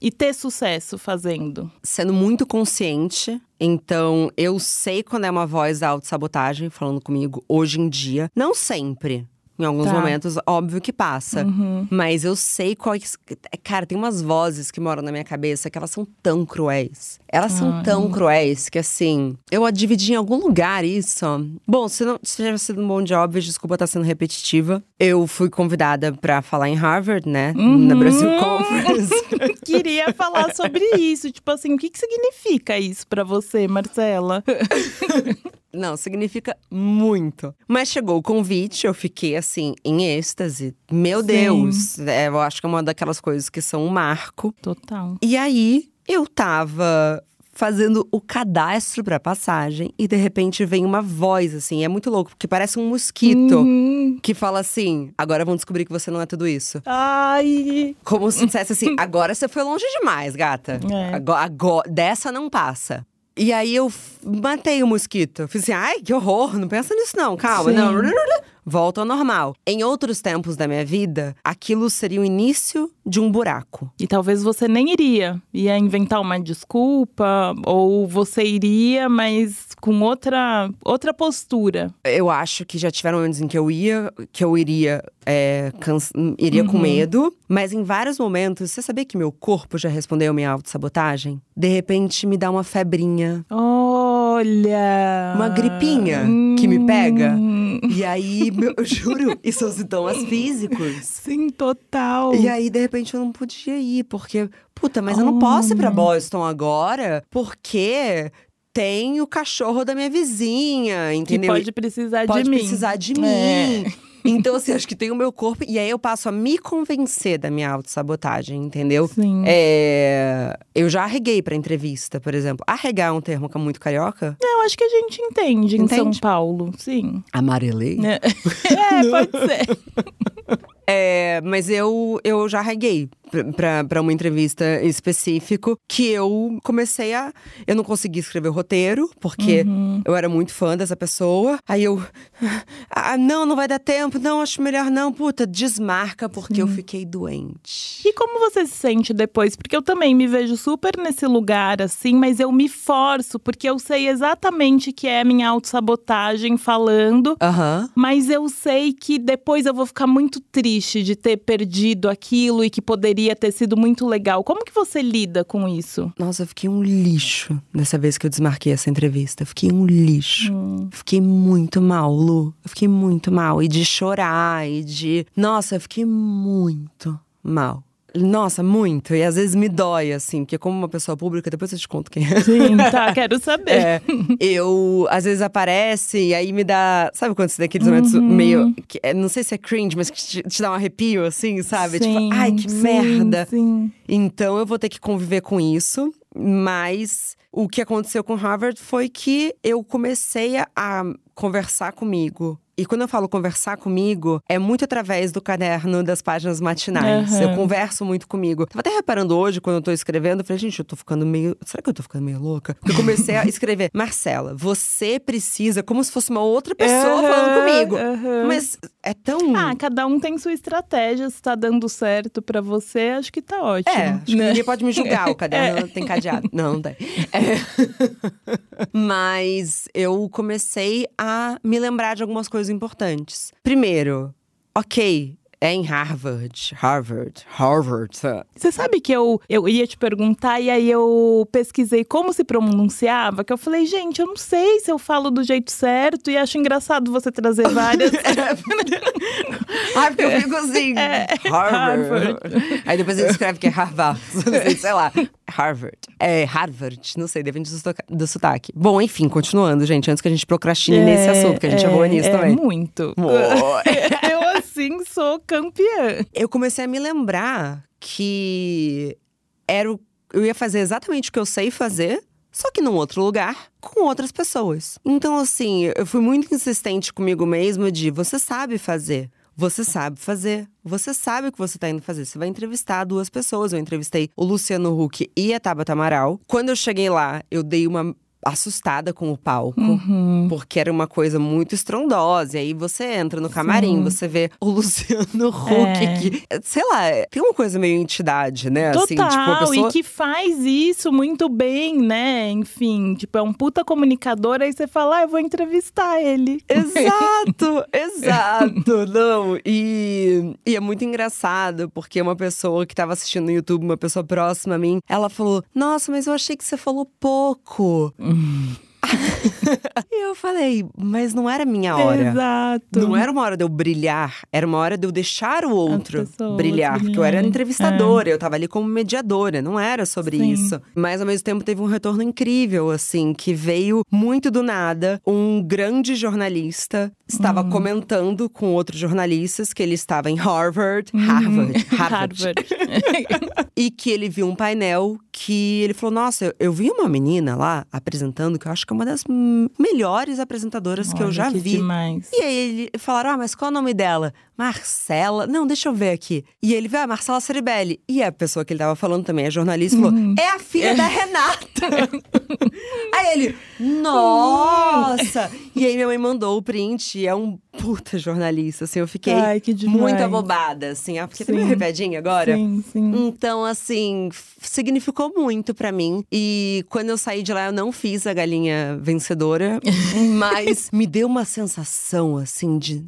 S1: E ter sucesso fazendo?
S2: Sendo muito consciente. Então, eu sei quando é uma voz da autossabotagem falando comigo hoje em dia. Não sempre. Em alguns
S1: Tá.
S2: momentos, óbvio que passa.
S1: Uhum.
S2: Mas eu sei quais. Cara, tem umas vozes que moram na minha cabeça que elas são tão cruéis. Elas são
S1: Ai.
S2: tão cruéis que, assim, eu a dividi em algum lugar isso. Bom, se não se tiver sido um bom job, desculpa estar sendo repetitiva. Eu fui convidada pra falar em Harvard, né? Na
S1: Uhum.
S2: Brasil Conference.
S1: Queria falar sobre isso. Tipo assim, o que, que significa isso pra você, Marcela?
S2: Não, significa muito. Mas chegou o convite, eu fiquei assim, em êxtase. Meu
S1: Sim.
S2: Deus! É, eu acho que é uma daquelas coisas que são um marco.
S1: Total.
S2: E aí, eu tava fazendo o cadastro pra passagem e de repente vem uma voz assim, é muito louco, porque parece um mosquito
S1: Uhum.
S2: que fala assim: agora vão descobrir que você não é tudo isso.
S1: Ai.
S2: Como se dissesse assim: agora você foi longe demais, gata.
S1: É.
S2: Agora, agora- dessa não passa. E aí eu matei o mosquito. Fiz assim, ai, que horror, não pensa nisso não, calma,
S1: Sim.
S2: não. Volta ao normal. Em outros tempos da minha vida, aquilo seria o início de um buraco.
S1: E talvez você nem iria. Ia inventar uma desculpa, ou você iria, mas com outra, outra postura.
S2: Eu acho que já tiveram momentos em que eu ia, que eu iria, é, iria com
S1: Uhum.
S2: medo. Mas em vários momentos, você sabia que meu corpo já respondeu minha autossabotagem? De repente me dá uma febrinha,
S1: Olha!
S2: uma gripinha que me pega. E aí, meu, eu juro, e são sintomas físicos.
S1: Sim, total.
S2: E aí, de repente, eu não podia ir, porque, puta, mas eu não posso ir pra. Boston agora, porque tem o cachorro da minha vizinha,
S1: que
S2: entendeu?
S1: pode precisar
S2: pode
S1: de mim.
S2: precisar de mim.
S1: É.
S2: Então, assim, acho que tem o meu corpo. E aí eu passo a me convencer da minha autossabotagem, entendeu?
S1: Sim.
S2: É, eu já arreguei pra entrevista, por exemplo. Arregar é um termo que é muito carioca.
S1: Eu acho que a gente entende, em São
S2: Entende?
S1: Paulo, sim.
S2: Amarelei.
S1: É, É, pode ser.
S2: É, mas eu, eu já pra, pra uma entrevista em específico que eu comecei a. Eu não consegui escrever o roteiro, porque
S1: Uhum.
S2: eu era muito fã dessa pessoa. Aí eu. Ah, não, não vai dar tempo. Não, acho melhor não. Puta, desmarca, porque eu fiquei doente.
S1: E como você se sente depois? Porque eu também me vejo super nesse lugar, assim, mas eu me forço, porque eu sei exatamente que é minha autossabotagem falando.
S2: Aham.
S1: Mas eu sei que depois eu vou ficar muito triste de ter perdido aquilo e que poderia ter sido muito legal. Como que você lida com isso?
S2: Nossa, eu fiquei um lixo dessa vez que eu desmarquei essa entrevista. Eu fiquei um lixo. Fiquei muito mal, Lu. Eu fiquei muito mal. E de chorar, e de. Nossa, eu fiquei muito mal. Nossa, muito. E às vezes me dói, assim, porque como uma pessoa pública, depois eu te conto quem é.
S1: Sim, tá, quero saber.
S2: É, eu às vezes aparece e aí me dá. Sabe quando você tem aqueles momentos meio. que- é, não sei se é cringe, mas que te, te dá um arrepio, assim, sabe?
S1: Sim,
S2: tipo, ai, que
S1: sim,
S2: merda.
S1: Sim.
S2: Então eu vou ter que conviver com isso, mas o que aconteceu com Harvard foi que eu comecei a, conversar comigo. E quando eu falo conversar comigo, é muito através do caderno das páginas matinais.
S1: Aham.
S2: Eu converso muito comigo. Tava até reparando hoje, quando eu tô escrevendo, eu falei, gente, eu tô ficando meio. Será que eu tô ficando meio louca? Porque eu comecei a escrever, Marcela, você precisa, como se fosse uma outra pessoa
S1: Aham,
S2: falando comigo.
S1: aham.
S2: Mas é tão.
S1: Ah, cada um tem sua estratégia. Se tá dando certo pra você, acho que tá ótimo.
S2: É, acho que
S1: né?
S2: ninguém pode me julgar, o caderno tem cadeado. Não, não tem. É. Mas eu comecei a me lembrar de algumas coisas importantes. Primeiro, ok, é em Harvard, Harvard, Harvard.
S1: Você sabe que eu, eu ia te perguntar e aí eu pesquisei como se pronunciava, que eu falei, gente, eu não sei se eu falo do jeito certo e acho engraçado você trazer várias.
S2: Ai, porque eu fico assim, Harvard.
S1: Harvard.
S2: Aí depois ele escreve que é Harvard, sei lá. Harvard. É Harvard, não sei, depende do sotaque- do sotaque. Bom, enfim, continuando, gente, antes que a gente procrastine nesse assunto, que a gente é, boa nisso
S1: é,
S2: também.
S1: muito.
S2: Boa.
S1: assim, sou campeã.
S2: eu comecei a me lembrar que era o, eu ia fazer exatamente o que eu sei fazer, só que num outro lugar, com outras pessoas. Então, assim, eu fui muito insistente comigo mesma de você sabe fazer. você sabe fazer. Você sabe o que você tá indo fazer. Você vai entrevistar duas pessoas. Eu entrevistei o Luciano Huck e a Tabata Amaral. Quando eu cheguei lá, eu dei uma assustada com o palco,
S1: Uhum.
S2: porque era uma coisa muito estrondosa. E aí você entra no camarim,
S1: Sim.
S2: você vê o Luciano Huck,
S1: É.
S2: que, sei lá, tem uma coisa meio entidade, né?
S1: Total,
S2: assim, tipo, pessoa.
S1: e que faz isso muito bem, né? Enfim, tipo, é um puta comunicador, aí você fala, ah, eu vou entrevistar ele.
S2: Exato, exato. Não, e, e é muito engraçado, porque uma pessoa que tava assistindo no YouTube, uma pessoa próxima a mim, ela falou: Nossa, mas eu achei que você falou pouco. 嗯。e eu falei, mas não era minha hora.
S1: Exato.
S2: Não era uma hora de eu brilhar, era uma hora de eu deixar o outro brilhar. Porque eu era entrevistadora, eu tava ali como mediadora, não era sobre
S1: Sim.
S2: isso. Mas ao mesmo tempo teve um retorno incrível, assim, que veio muito do nada. Um grande jornalista estava
S1: Uhum.
S2: comentando com outros jornalistas que ele estava em Harvard, Harvard, Harvard,
S1: Uhum. Harvard.
S2: e que ele viu um painel que ele falou: Nossa, eu, eu vi uma menina lá apresentando que eu acho que é uma das hum, melhores apresentadoras que eu
S1: Olha,
S2: já
S1: que
S2: vi.
S1: demais.
S2: E aí ele falaram: Ah, mas qual é o nome dela? Marcela. Não, deixa eu ver aqui. E ele veio, ah, Marcela Ceribelli. E a pessoa que ele tava falando também, a jornalista, falou: É a filha da Renata. aí ele, nossa! e aí minha mãe mandou o print, e é um puta jornalista, assim, eu fiquei
S1: Ai,
S2: muito abobada, assim. Ah, porque meio
S1: Sim.
S2: arrepiadinha agora.
S1: Sim, sim.
S2: Então, assim, significou muito pra mim. E quando eu saí de lá, eu não fiz a galinha vencedora, mas me deu uma sensação, assim, de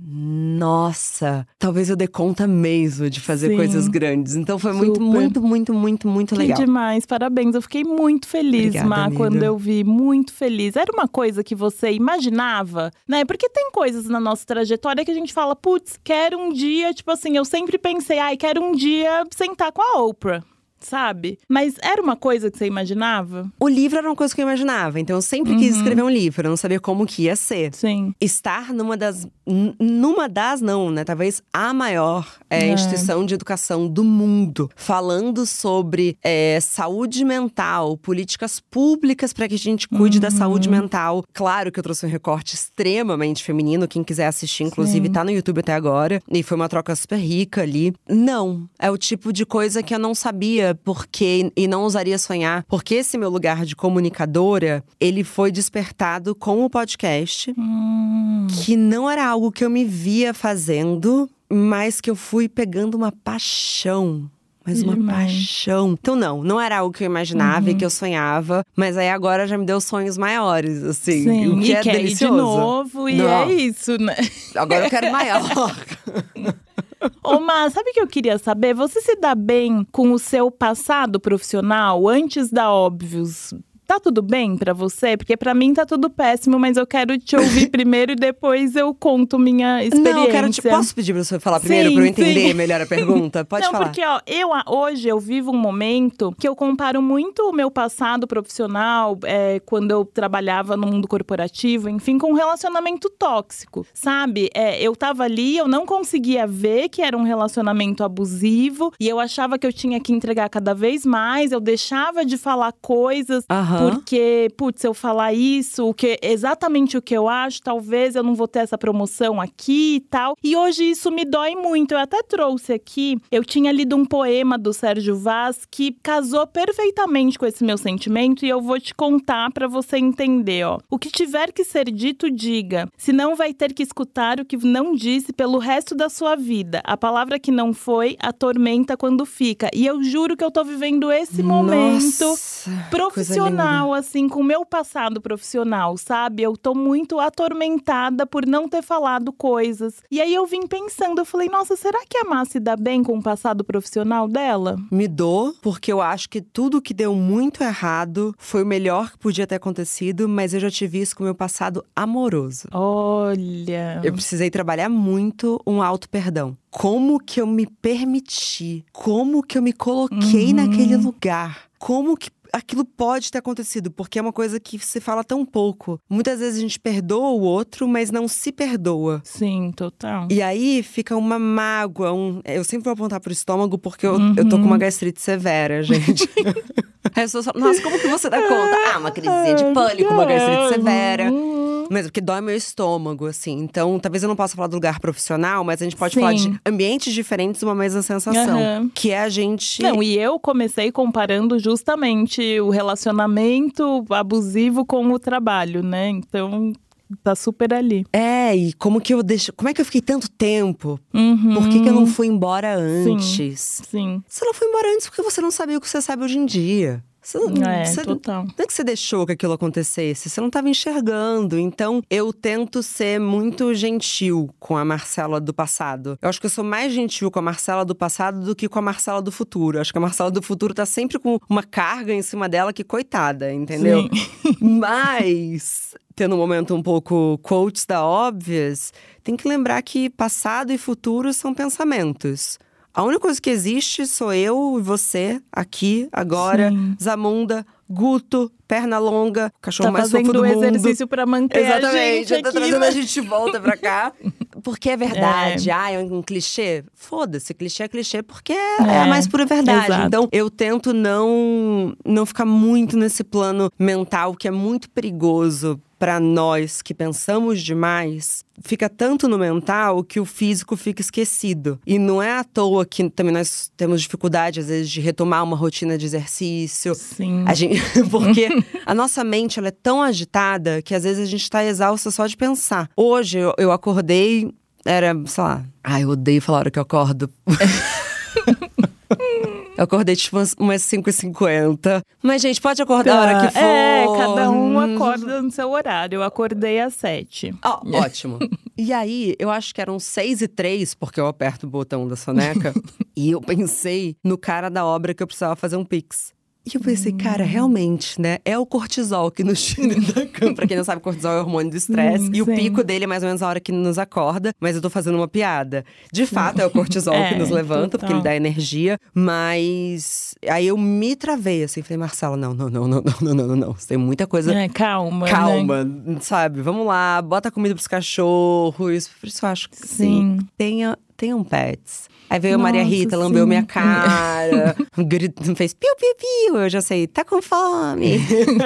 S2: nossa, talvez eu dê conta mesmo de fazer
S1: Sim.
S2: coisas grandes. Então foi muito,
S1: Super.
S2: muito, muito, muito, muito
S1: Que
S2: legal.
S1: demais, parabéns. Eu fiquei muito feliz,
S2: Obrigada,
S1: Má,
S2: amiga.
S1: quando eu vi, muito feliz. Era uma coisa que você imaginava, né? Porque tem coisas na nossa trajetória que a gente fala, putz, quero um dia, tipo assim, eu sempre pensei, ai, quero um dia sentar com a Oprah. Sabe? Mas era uma coisa que você imaginava?
S2: O livro era uma coisa que eu imaginava, então eu sempre quis
S1: Uhum.
S2: escrever um livro, eu não sabia como que ia ser.
S1: Sim.
S2: estar numa das. Numa das, não, né? Talvez a maior é,
S1: É.
S2: instituição de educação do mundo, falando sobre é, saúde mental, políticas públicas para que a gente cuide da saúde mental. Claro que eu trouxe um recorte extremamente feminino, quem quiser assistir, inclusive,
S1: Sim.
S2: tá no YouTube até agora. E foi uma troca super rica ali. Não, é o tipo de coisa que eu não sabia porque e não ousaria sonhar, porque esse meu lugar de comunicadora, ele foi despertado com o podcast
S1: Hum,
S2: que não era algo que eu me via fazendo, mas que eu fui pegando uma paixão. Mas uma
S1: Demais.
S2: paixão. Então, não, não era algo que eu imaginava e que eu sonhava, mas aí agora já me deu sonhos maiores, assim.
S1: sim.
S2: o que
S1: e
S2: é
S1: ir de
S2: delicioso.
S1: novo, e
S2: Não.
S1: é isso, né?
S2: Agora eu quero maior.
S1: Ô, Má, sabe o que eu queria saber? Você se dá bem com o seu passado profissional antes da Óbvios? Tá tudo bem pra você? Porque pra mim tá tudo péssimo, mas eu quero te ouvir primeiro e depois eu conto minha experiência.
S2: não, eu quero te. Posso pedir pra você falar primeiro pra eu entender
S1: sim.
S2: melhor a pergunta? Pode
S1: não,
S2: falar.
S1: porque ó, eu hoje eu vivo um momento que eu comparo muito o meu passado profissional, é, quando eu trabalhava no mundo corporativo, enfim, com um relacionamento tóxico, sabe? É, eu tava ali, eu não conseguia ver que era um relacionamento abusivo e eu achava que eu tinha que entregar cada vez mais, eu deixava de falar coisas
S2: Aham.
S1: Porque, putz, se eu falar isso, o que exatamente o que eu acho, talvez eu não vou ter essa promoção aqui e tal. E hoje isso me dói muito. Eu até trouxe aqui, eu tinha lido um poema do Sérgio Vaz que casou perfeitamente com esse meu sentimento e eu vou te contar pra você entender, ó. O que tiver que ser dito, diga. Senão vai ter que escutar o que não disse pelo resto da sua vida. A palavra que não foi atormenta quando fica. E eu juro que eu tô vivendo esse momento
S2: Nossa, coisa
S1: profissional, assim, com o meu passado profissional, sabe? Eu tô muito atormentada por não ter falado coisas. E aí eu vim pensando, eu falei, nossa, será que a Má se dá bem com o passado profissional dela?
S2: Me dou, porque eu acho que tudo que deu muito errado foi o melhor que podia ter acontecido, mas eu já tive isso com o meu passado amoroso.
S1: Olha.
S2: Eu precisei trabalhar muito um auto-perdão. Como que eu me permiti? Como que eu me coloquei
S1: Uhum.
S2: naquele lugar? Como que aquilo pode ter acontecido? Porque é uma coisa que se fala tão pouco. Muitas vezes a gente perdoa o outro, mas não se perdoa.
S1: Sim, total.
S2: E aí fica uma mágoa, um... eu sempre vou apontar pro estômago porque eu, eu tô com
S1: Uhum.
S2: uma gastrite severa, gente. Aí as pessoas falam, nossa, como que você dá conta? Ah, uma crisezinha de pânico, uma gastrite severa.
S1: Uhum.
S2: Mas porque dói meu estômago, assim. Então, talvez eu não possa falar do lugar profissional, mas a gente pode
S1: Sim.
S2: falar de ambientes diferentes, uma mesma sensação.
S1: Aham.
S2: Que é a gente.
S1: Não, e eu comecei comparando justamente o relacionamento abusivo com o trabalho, né? Então, tá super ali.
S2: É, e como que eu deixo. Como é que eu fiquei tanto tempo?
S1: Uhum.
S2: Por que, que eu não fui embora antes?
S1: Sim.
S2: Você não foi embora antes porque você não sabia o que você sabe hoje em dia. Você não,
S1: É,
S2: você-
S1: total.
S2: Não é que você deixou que aquilo acontecesse, você não estava enxergando. Então, eu tento ser muito gentil com a Marcela do passado. Eu acho que eu sou mais gentil com a Marcela do passado do que com a Marcela do futuro. Eu acho que a Marcela do futuro tá sempre com uma carga em cima dela que coitada, entendeu? Mas, tendo um momento um pouco quotes da óbvias, tem que lembrar que passado e futuro são pensamentos. A única coisa que existe sou eu e você, aqui, agora,
S1: Sim.
S2: Zamunda, Guto, perna longa, cachorro
S1: Tá
S2: mais fofo
S1: fazendo
S2: do mundo.
S1: exercício pra manter a
S2: Exatamente,
S1: gente
S2: eu tô
S1: aqui,
S2: trazendo
S1: né?
S2: a gente de volta pra cá. Porque é verdade. Ah, é um clichê? Foda-se, clichê é clichê porque é, é a
S1: É,
S2: mais pura verdade.
S1: exato.
S2: Então, eu tento não, não ficar muito nesse plano mental que é muito perigoso pra nós que pensamos demais. Fica tanto no mental que o físico fica esquecido. E não é à toa que também nós temos dificuldade, às vezes, de retomar uma rotina de exercício.
S1: Sim.
S2: A gente, porque a nossa mente ela é tão agitada que às vezes a gente tá exausta só de pensar. Hoje eu, eu acordei, era, sei lá. Ai, eu odeio falar a hora que eu acordo. eu acordei tipo umas, umas 5h50. Mas, gente, pode acordar a hora que for.
S1: É, cada um acorda no seu horário. Eu acordei às sete.
S2: Ó, ótimo. E aí, eu acho que eram seis e três, porque eu aperto o botão da soneca. e eu pensei no cara da obra que eu precisava fazer um pix. E eu pensei, cara, realmente, né? É o cortisol que nos tira da cama. Pra quem não sabe, cortisol é o hormônio do estresse.
S1: Sim,
S2: e o
S1: sim.
S2: pico dele é mais ou menos a hora que nos acorda. Mas eu tô fazendo uma piada. De fato, é o cortisol
S1: É,
S2: que nos levanta, porque ele
S1: total.
S2: dá energia. Mas aí eu me travei, assim. Falei, Marcela, não, não, não, não, não, não, não, não. Você tem muita coisa
S1: É, calma. né?
S2: Calma, sabe? Vamos lá, bota comida pros cachorros. Por isso eu acho que sim.
S1: Sim.
S2: Tenha, tenham pets. Aí veio a Maria Rita, lambeu
S1: sim.
S2: minha cara, grit- fez piu, piu, piu. Eu já sei, tá com fome.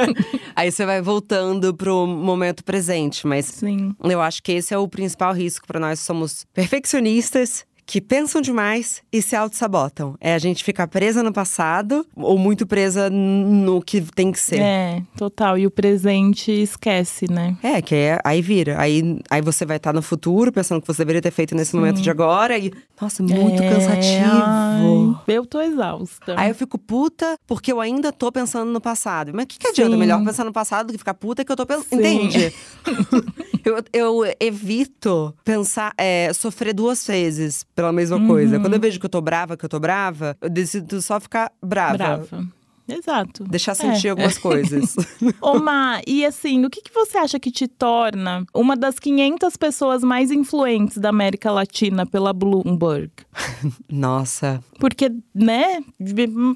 S2: Aí você vai voltando pro momento presente. Mas
S1: Sim.
S2: eu acho que esse é o principal risco pra nós. Somos perfeccionistas. Que pensam demais e se auto-sabotam. É a gente ficar presa no passado ou muito presa no que tem que ser.
S1: É, total. E o presente esquece, né?
S2: É, que é, aí vira. Aí, aí você vai estar no futuro, pensando que você deveria ter feito nesse momento de agora. E, nossa, muito
S1: É,
S2: cansativo.
S1: ai, eu tô exausta.
S2: Aí eu fico puta porque eu ainda tô pensando no passado. Mas o que, que adianta?
S1: Sim.
S2: Melhor pensar no passado do que ficar puta que eu tô pensando.
S1: Sim.
S2: Entende? eu, eu evito pensar, é, sofrer duas vezes pela mesma
S1: Uhum.
S2: coisa. Quando eu vejo que eu tô brava, que eu tô brava, eu decido só ficar brava.
S1: Brava. Exato.
S2: Deixar
S1: É.
S2: sentir algumas coisas.
S1: Ô, e assim, o que, que você acha que te torna uma das 500 pessoas mais influentes da América Latina pela Bloomberg?
S2: Nossa.
S1: Porque, né,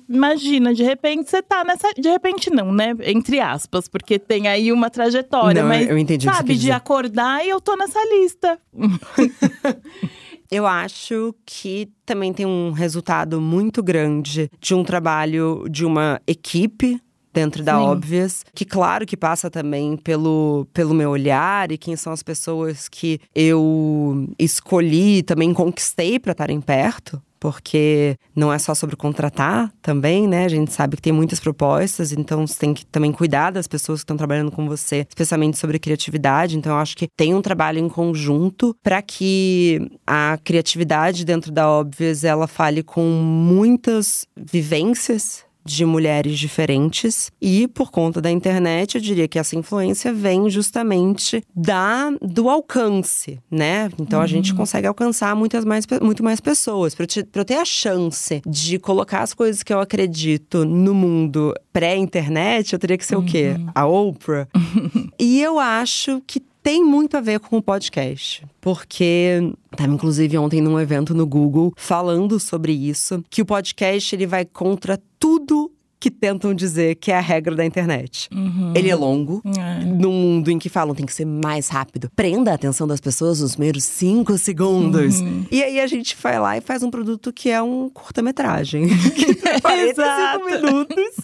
S1: imagina, de repente você tá nessa. De repente não, né? Entre aspas, porque tem aí uma trajetória.
S2: Não,
S1: mas,
S2: eu entendi
S1: sabe, de
S2: dizer.
S1: acordar e eu tô nessa lista.
S2: Eu acho que também tem um resultado muito grande de um trabalho de uma equipe dentro da
S1: Sim.
S2: Óbvias, que claro que passa também pelo, pelo meu olhar e quem são as pessoas que eu escolhi, também conquistei para estarem perto. Porque não é só sobre contratar também, né? A gente sabe que tem muitas propostas, então você tem que também cuidar das pessoas que estão trabalhando com você, especialmente sobre criatividade. Então, eu acho que tem um trabalho em conjunto para que a criatividade dentro da Óbvias ela fale com muitas vivências de mulheres diferentes e por conta da internet eu diria que essa influência vem justamente da do alcance, né? Então a gente consegue alcançar muitas mais muito mais pessoas para eu ter a chance de colocar as coisas que eu acredito no mundo pré-internet, eu teria que ser o quê? A Oprah. e eu acho que tem muito a ver com o podcast, porque estava inclusive ontem num evento no Google falando sobre isso, que o podcast ele vai contra tudo que tentam dizer que é a regra da internet. Ele é longo,
S1: É.
S2: num mundo em que falam tem que ser mais rápido. Prenda a atenção das pessoas nos primeiros cinco segundos. E aí a gente vai lá e faz um produto que é um curta-metragem. Que tem 45
S1: Exato.
S2: minutos.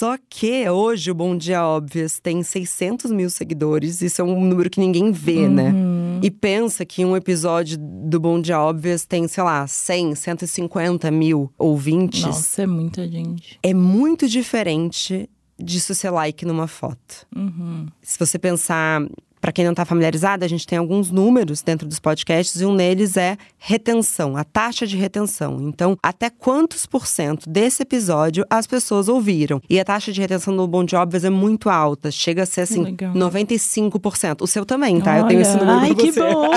S2: Só que hoje o Bom Dia Óbvias tem 600 mil seguidores. Isso é um número que ninguém vê, né?
S1: uhum.
S2: né? E pensa que um episódio do Bom Dia Óbvias tem, sei lá, 100, 150 mil ouvintes.
S1: Nossa, é muita gente.
S2: É muito diferente disso ser like numa foto.
S1: Uhum.
S2: Se você pensar para quem não está familiarizado, a gente tem alguns números dentro dos podcasts e um deles é retenção, a taxa de retenção. Então, até quantos por cento desse episódio as pessoas ouviram? E a taxa de retenção do Bom de Óbvias é muito alta, chega a ser assim,
S1: Legal.
S2: 95%. O seu também, tá?
S1: Olha,
S2: Eu tenho esse número
S1: Ai, que
S2: você.
S1: bom!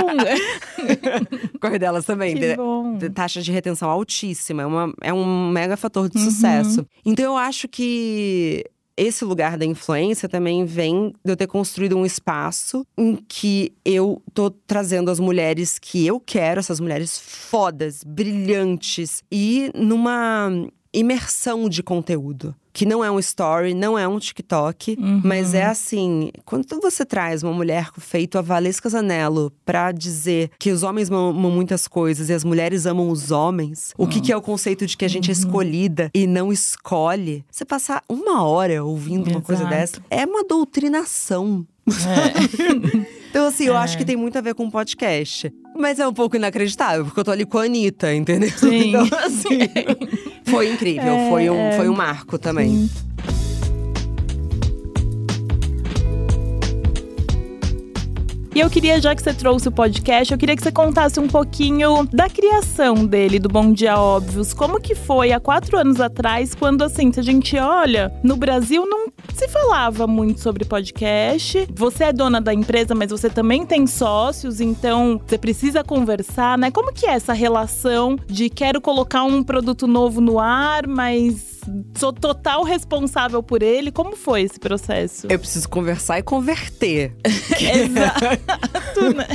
S2: Corre delas também.
S1: que bom.
S2: taxa de retenção altíssima, é, uma- é um mega fator
S1: Uhum.
S2: de sucesso. Então eu acho que esse lugar da influência também vem de eu ter construído um espaço em que eu tô trazendo as mulheres que eu quero, essas mulheres fodas, brilhantes, e numa imersão de conteúdo. Que não é um story, não é um TikTok,
S1: Uhum.
S2: mas é assim, quando você traz uma mulher feito a Valesca Zanello pra dizer que os homens amam, muitas coisas e as mulheres amam os homens, o que, que é o conceito de que a gente
S1: Uhum.
S2: é escolhida e não escolhe? Você passar uma hora ouvindo uma coisa
S1: Exato.
S2: dessa é uma doutrinação.
S1: É.
S2: Então, assim, eu acho que tem muito a ver com podcast. Mas é um pouco inacreditável, porque eu tô ali com a Anitta, entendeu?
S1: Sim.
S2: Então, assim, foi incrível,
S1: É,
S2: foi, um,
S1: é.
S2: foi um marco também.
S1: E eu queria, já que você trouxe o podcast, eu queria que você contasse um pouquinho da criação dele, do Bom Dia Óbvios. Como que foi há quatro anos atrás, quando assim, se a gente olha, no Brasil não se falava muito sobre podcast. Você é dona da empresa, mas você também tem sócios, então você precisa conversar, né? Como que é essa relação de quero colocar um produto novo no ar, mas sou total responsável por ele? Como foi esse processo?
S2: Eu preciso conversar e converter.
S1: Exato, né?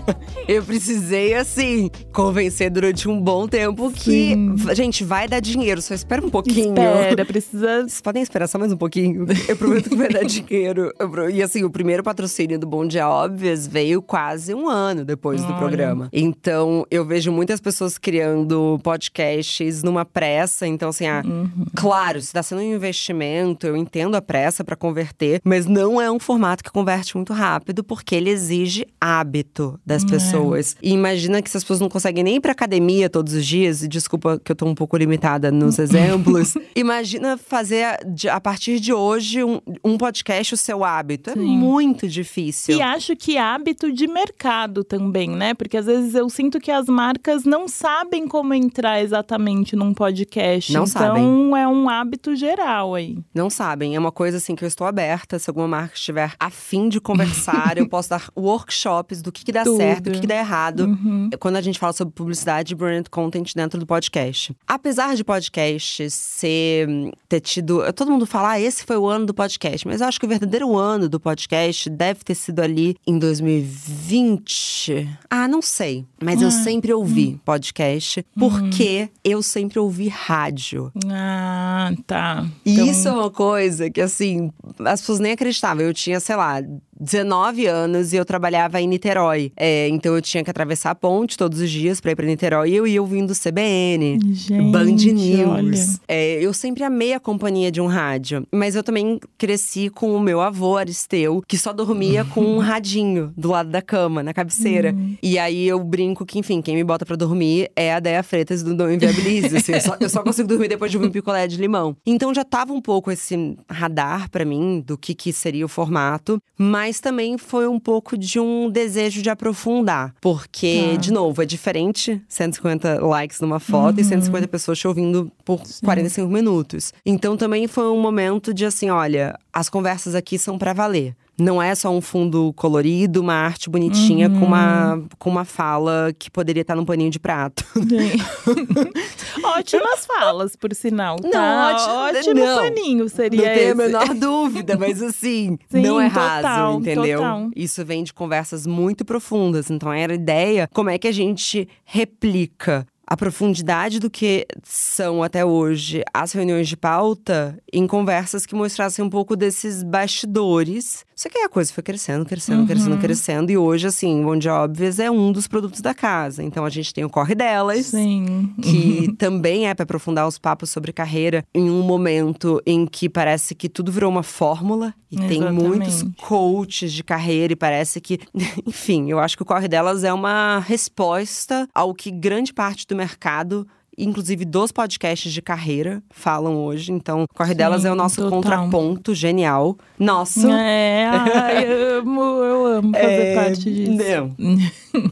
S2: Eu precisei, assim, convencer durante um bom tempo que,
S1: Sim.
S2: gente, vai dar dinheiro, só espera um pouquinho.
S1: Espera, precisa
S2: Vocês podem esperar só mais um pouquinho? Eu prometo que vai dar dinheiro. Eu E assim, o primeiro patrocínio do Bom Dia Óbvias veio quase um ano depois do
S1: Olha.
S2: programa. Então, eu vejo muitas pessoas criando podcasts numa pressa. Então, assim, ah,
S1: Uhum.
S2: claro, se tá sendo um investimento, eu entendo a pressa pra converter, mas não é um formato que converte muito rápido, porque ele exige hábito das pessoas. E imagina que se as pessoas não conseguem nem ir pra academia todos os dias, e desculpa que eu tô um pouco limitada nos exemplos, imagina fazer a- partir de hoje um, um podcast o seu hábito. É
S1: Sim.
S2: muito difícil.
S1: E acho que hábito de mercado também, né? Porque às vezes eu sinto que as marcas não sabem como entrar exatamente num podcast.
S2: Não
S1: então
S2: sabem.
S1: é um hábito geral aí.
S2: Não sabem, é uma coisa assim que eu estou aberta. Se alguma marca estiver afim de conversar, eu posso dar workshops do que, que dá
S1: Tudo.
S2: certo, o que, que dá errado.
S1: Uhum.
S2: Quando a gente fala sobre publicidade e brand content dentro do podcast. Apesar de podcast ser ter tido. Todo mundo fala, ah, esse foi o ano do podcast. Mas eu acho que o verdadeiro ano do podcast deve ter sido ali em 2020. Ah, não sei. Mas eu sempre ouvi podcast porque eu sempre ouvi rádio.
S1: Ah, tá. Então,
S2: isso é uma coisa que, assim, as pessoas nem acreditavam. Eu tinha, sei lá, 19 anos e eu trabalhava em Niterói. É, então eu tinha que atravessar a ponte todos os dias pra ir pra Niterói e eu ia ouvindo CBN.
S1: Gente,
S2: Band News. É, eu sempre amei a companhia de um rádio. Mas eu também cresci com o meu avô, Aristeu, que só dormia com um radinho do lado da cama, na cabeceira. E aí eu brinco que, enfim, quem me bota pra dormir é a Deia Freitas do Não Inviabilize. assim, eu, só, eu só consigo dormir depois de um picolé de limão. Então já tava um pouco esse radar pra mim do que, que seria o formato. Mas também foi um pouco de um desejo de aprofundar. Porque,
S1: Tá.
S2: de novo, é diferente 150 likes numa foto e 150 pessoas te ouvindo por 45 minutos. Então também foi um momento de assim, olha, as conversas aqui são pra valer. Não é só um fundo colorido, uma arte bonitinha com, uma, com uma fala que poderia estar num paninho de prato.
S1: Ótimas falas, por sinal.
S2: Não,
S1: tá?
S2: ótimo-
S1: ótimo
S2: não.
S1: paninho seria
S2: Não tenho a
S1: esse.
S2: menor dúvida, mas assim,
S1: Sim,
S2: não é
S1: total,
S2: raso, entendeu?
S1: total.
S2: Isso vem de conversas muito profundas. Então era a ideia como é que a gente replica a profundidade do que são até hoje as reuniões de pauta em conversas que mostrassem um pouco desses bastidores Só que aí a coisa foi crescendo, crescendo, crescendo,
S1: Uhum.
S2: crescendo. E hoje, assim, Bom de Óbvias é um dos produtos da casa. Então a gente tem o Corre Delas.
S1: Sim.
S2: Que também é para aprofundar os papos sobre carreira em um momento em que parece que tudo virou uma fórmula e tem
S1: Exatamente.
S2: muitos coaches de carreira e parece que, enfim, eu acho que o corre delas é uma resposta ao que grande parte do mercado inclusive dos podcasts de carreira, falam hoje. Então, o Corre Delas é o nosso
S1: total.
S2: contraponto genial. Nosso.
S1: É, ai, amo, eu amo fazer
S2: É,
S1: parte disso.
S2: não.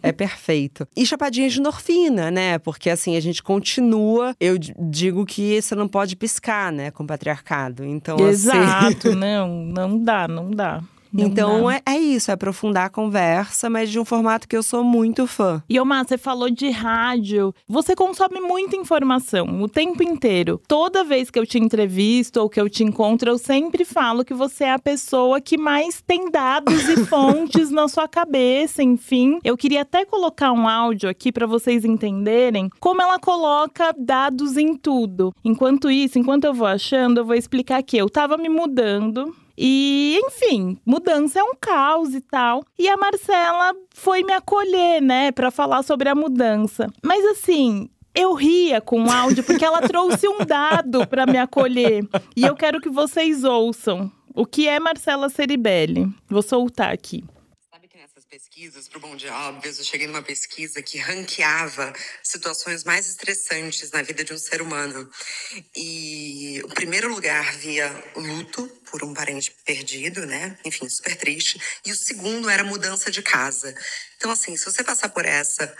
S2: É perfeito. E chapadinha de endorfina, né? Porque assim, a gente continua. Eu digo que você não pode piscar, né? Com o patriarcado. Então, assim.
S1: Exato, não, não dá, não dá. Não
S2: Então é, é isso, é aprofundar a conversa, mas de um formato que eu sou muito fã.
S1: E Omar, você falou de rádio. Você consome muita informação o tempo inteiro. Toda vez que eu te entrevisto ou que eu te encontro, eu sempre falo que você é a pessoa que mais tem dados e fontes na sua cabeça, enfim. Eu queria até colocar um áudio aqui para vocês entenderem como ela coloca dados em tudo. Enquanto isso, enquanto eu vou achando, eu vou explicar que eu tava me mudando. E, enfim, mudança é um caos e tal. E a Marcela foi me acolher, né, pra falar sobre a mudança. Mas assim, eu ria com o áudio porque ela trouxe um dado pra me acolher. E eu quero que vocês ouçam. O que é Marcela Ceribelli? Vou soltar aqui.
S3: Pesquisas, pro Bom Dia eu cheguei numa pesquisa que ranqueava situações mais estressantes na vida de um ser humano. E o primeiro lugar via luto por um parente perdido, né? Enfim, super triste. E o segundo era mudança de casa. Então, assim, se você passar por essa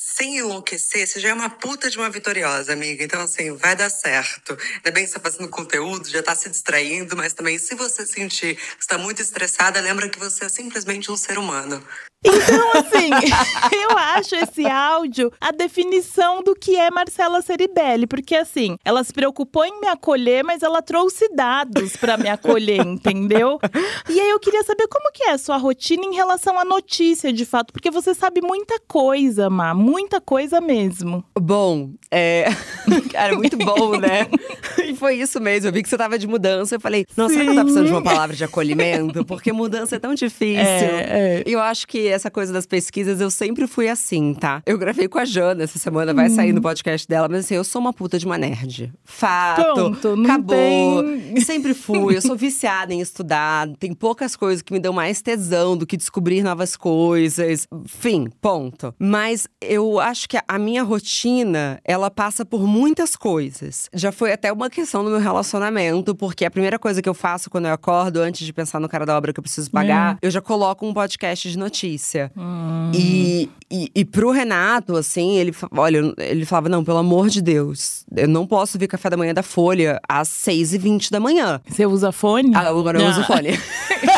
S3: sem enlouquecer, você já é uma puta de uma vitoriosa, amiga. Então, assim, vai dar certo. Ainda bem que você tá fazendo conteúdo, já tá se distraindo, mas também, se você sentir que está muito estressada, lembra que você é simplesmente um ser humano.
S1: Então, assim, eu acho esse áudio a definição do que é Marcela Ceribelli. Porque, assim, ela se preocupou em me acolher, mas ela trouxe dados pra me acolher, entendeu? E aí eu queria saber como que é a sua rotina em relação à notícia, de fato. Porque você sabe muita coisa, Má. Muita coisa mesmo.
S2: Bom, é. Cara, muito bom, né? e foi isso mesmo. Eu vi que você tava de mudança. Eu falei, nossa, será que eu tá precisando de uma palavra de acolhimento? Porque mudança é tão difícil.
S1: É, é.
S2: Eu acho que essa coisa das pesquisas, eu sempre fui assim, tá? Eu gravei com a Jana essa semana, vai sair no podcast dela, mas assim, eu sou uma puta de uma nerd. Fato.
S1: Pronto, não
S2: acabou.
S1: tem-
S2: Sempre fui. Eu sou viciada em estudar. Tem poucas coisas que me dão mais tesão do que descobrir novas coisas. Fim, ponto. Mas eu acho que a minha rotina, ela passa por muitas coisas. Já foi até uma questão do meu relacionamento, porque a primeira coisa que eu faço quando eu acordo, antes de pensar no cara da obra que eu preciso pagar, eu já coloco um podcast de notícia. E, e, e pro Renato, assim, ele, olha, ele falava: não, pelo amor de Deus, eu não posso ver café da manhã da Folha às 6h20 da manhã.
S1: Você usa fone?
S2: Ah, agora eu uso
S1: Ah.
S2: fone.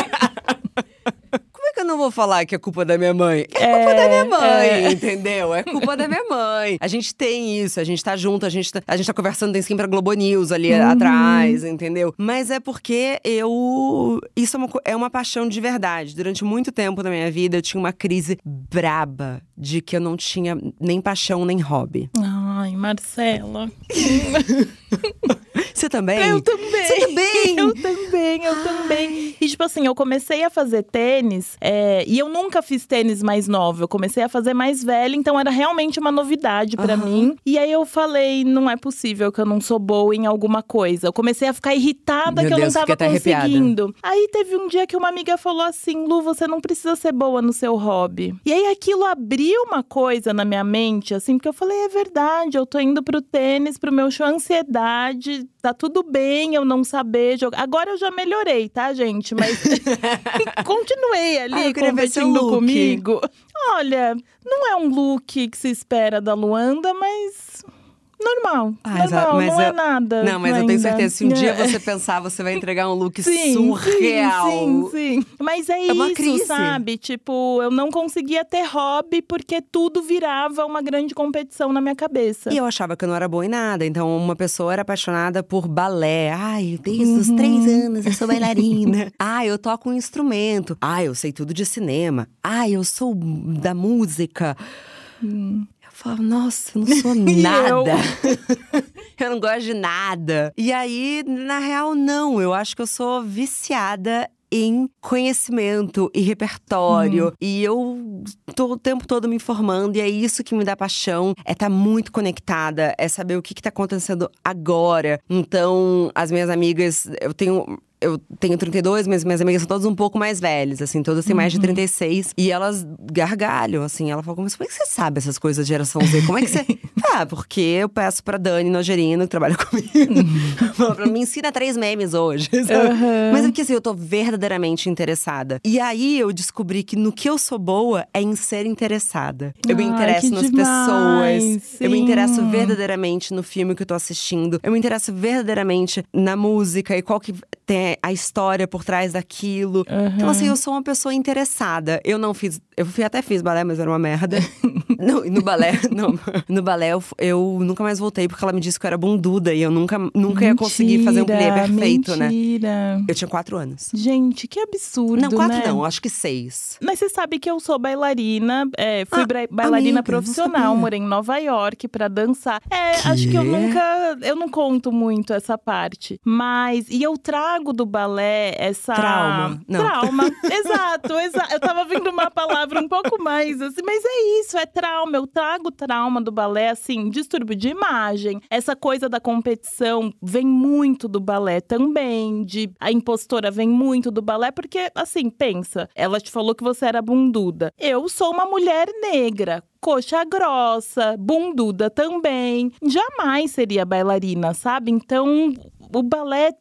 S2: É eu não vou falar que é culpa da minha mãe? É culpa da minha mãe,
S1: é.
S2: entendeu? É culpa da minha mãe. A gente tem isso, a gente tá junto, a gente tá, a gente tá conversando, tem sempre a Globo News ali
S1: Uhum.
S2: atrás, entendeu? Mas é porque eu. Isso é uma, é uma paixão de verdade. Durante muito tempo da minha vida, eu tinha uma crise braba de que eu não tinha nem paixão nem hobby.
S1: Ai, Marcela.
S2: Você também?
S1: Eu também.
S2: Você também?
S1: Eu também, eu também. E tipo assim, eu comecei a fazer tênis é, e eu nunca fiz tênis mais novo. Eu comecei a fazer mais velho, então era realmente uma novidade pra
S2: Aham.
S1: mim. E aí eu falei, não é possível que eu não sou boa em alguma coisa. Eu comecei a ficar irritada
S2: Meu
S1: que eu
S2: Deus,
S1: não tava
S2: até arrepiada.
S1: conseguindo. Aí teve um dia que uma amiga falou assim: Lu, você não precisa ser boa no seu hobby. E aí aquilo abriu uma coisa na minha mente, assim, porque eu falei: é verdade, eu tô indo pro tênis, pro meu show ansiedade, tá tudo bem eu não saber jogar. Agora eu já melhorei, tá, gente? Mas continuei
S2: Ah,
S1: ali
S2: seu
S1: competindo comigo. Olha, não é um look que se espera da Luanda, mas. Normal.
S2: Ah,
S1: normal,
S2: mas
S1: não é
S2: eu-
S1: nada.
S2: Não, mas eu tenho
S1: ainda.
S2: certeza, se um dia
S1: É.
S2: você pensar, você vai entregar um look
S1: Sim,
S2: surreal.
S1: Sim, sim, sim. Mas é,
S2: É
S1: isso, sabe? Tipo, eu não conseguia ter hobby porque tudo virava uma grande competição na minha cabeça.
S2: E eu achava que eu não era boa em nada. Então, uma pessoa era apaixonada por balé. Ai, desde os
S1: Uhum.
S2: três anos eu sou bailarina. Ai, eu toco um instrumento. Ai, eu sei tudo de cinema. Ai, eu sou da música. Eu falava, nossa, eu não sou nada. eu não gosto de nada. E aí, na real, não. Eu acho que eu sou viciada em conhecimento e repertório. Uhum. E eu tô o tempo todo me informando, e é isso que me dá paixão. É estar tá muito conectada, é saber o que, que tá acontecendo agora. Então, as minhas amigas, eu tenho eu tenho 32, mas minhas amigas são todas um pouco mais velhas, assim, todas têm mais de 36. Uhum. E elas gargalham, assim. Ela falou, mas como é que você sabe essas coisas de geração Z? Como é que você. ah, porque eu peço pra Dani Nogerino, que trabalha comigo, uhum. pra me ensina três memes hoje. Uhum. Mas é porque assim, eu tô verdadeiramente interessada. E aí eu descobri que no que eu sou boa é em ser interessada. Eu me interesso nas demais, pessoas. Sim. Eu me interesso verdadeiramente no filme que eu tô assistindo. Eu me interesso verdadeiramente na música e qual que tem a história por trás daquilo. Uhum. Então, assim, eu sou uma pessoa interessada. Eu não fiz. Eu até fiz balé, mas era uma merda. não, no balé, não. No balé, eu, eu, nunca mais voltei, porque ela me disse que eu era bunduda e eu nunca, nunca mentira, ia conseguir fazer um play perfeito, né? mentira. né? Eu tinha quatro anos.
S1: Gente, que absurdo.
S2: Não, quatro
S1: né?
S2: não, acho que seis.
S1: Mas você sabe que eu sou bailarina, é, fui ah, bailarina amiga, profissional, morei em Nova York pra dançar. É, que? acho que eu nunca. Eu não conto muito essa parte. Mas. E eu trago do do balé essa.
S2: Trauma.
S1: Não. Trauma. exato, exato. Eu tava vendo uma palavra um pouco mais assim, mas é isso, é trauma. Eu trago trauma do balé, assim, distúrbio de imagem. Essa coisa da competição vem muito do balé também. De a impostora vem muito do balé, porque, assim, pensa, ela te falou que você era bunduda. Eu sou uma mulher negra coxa grossa, bunduda também. Jamais seria bailarina, sabe? Então, o balé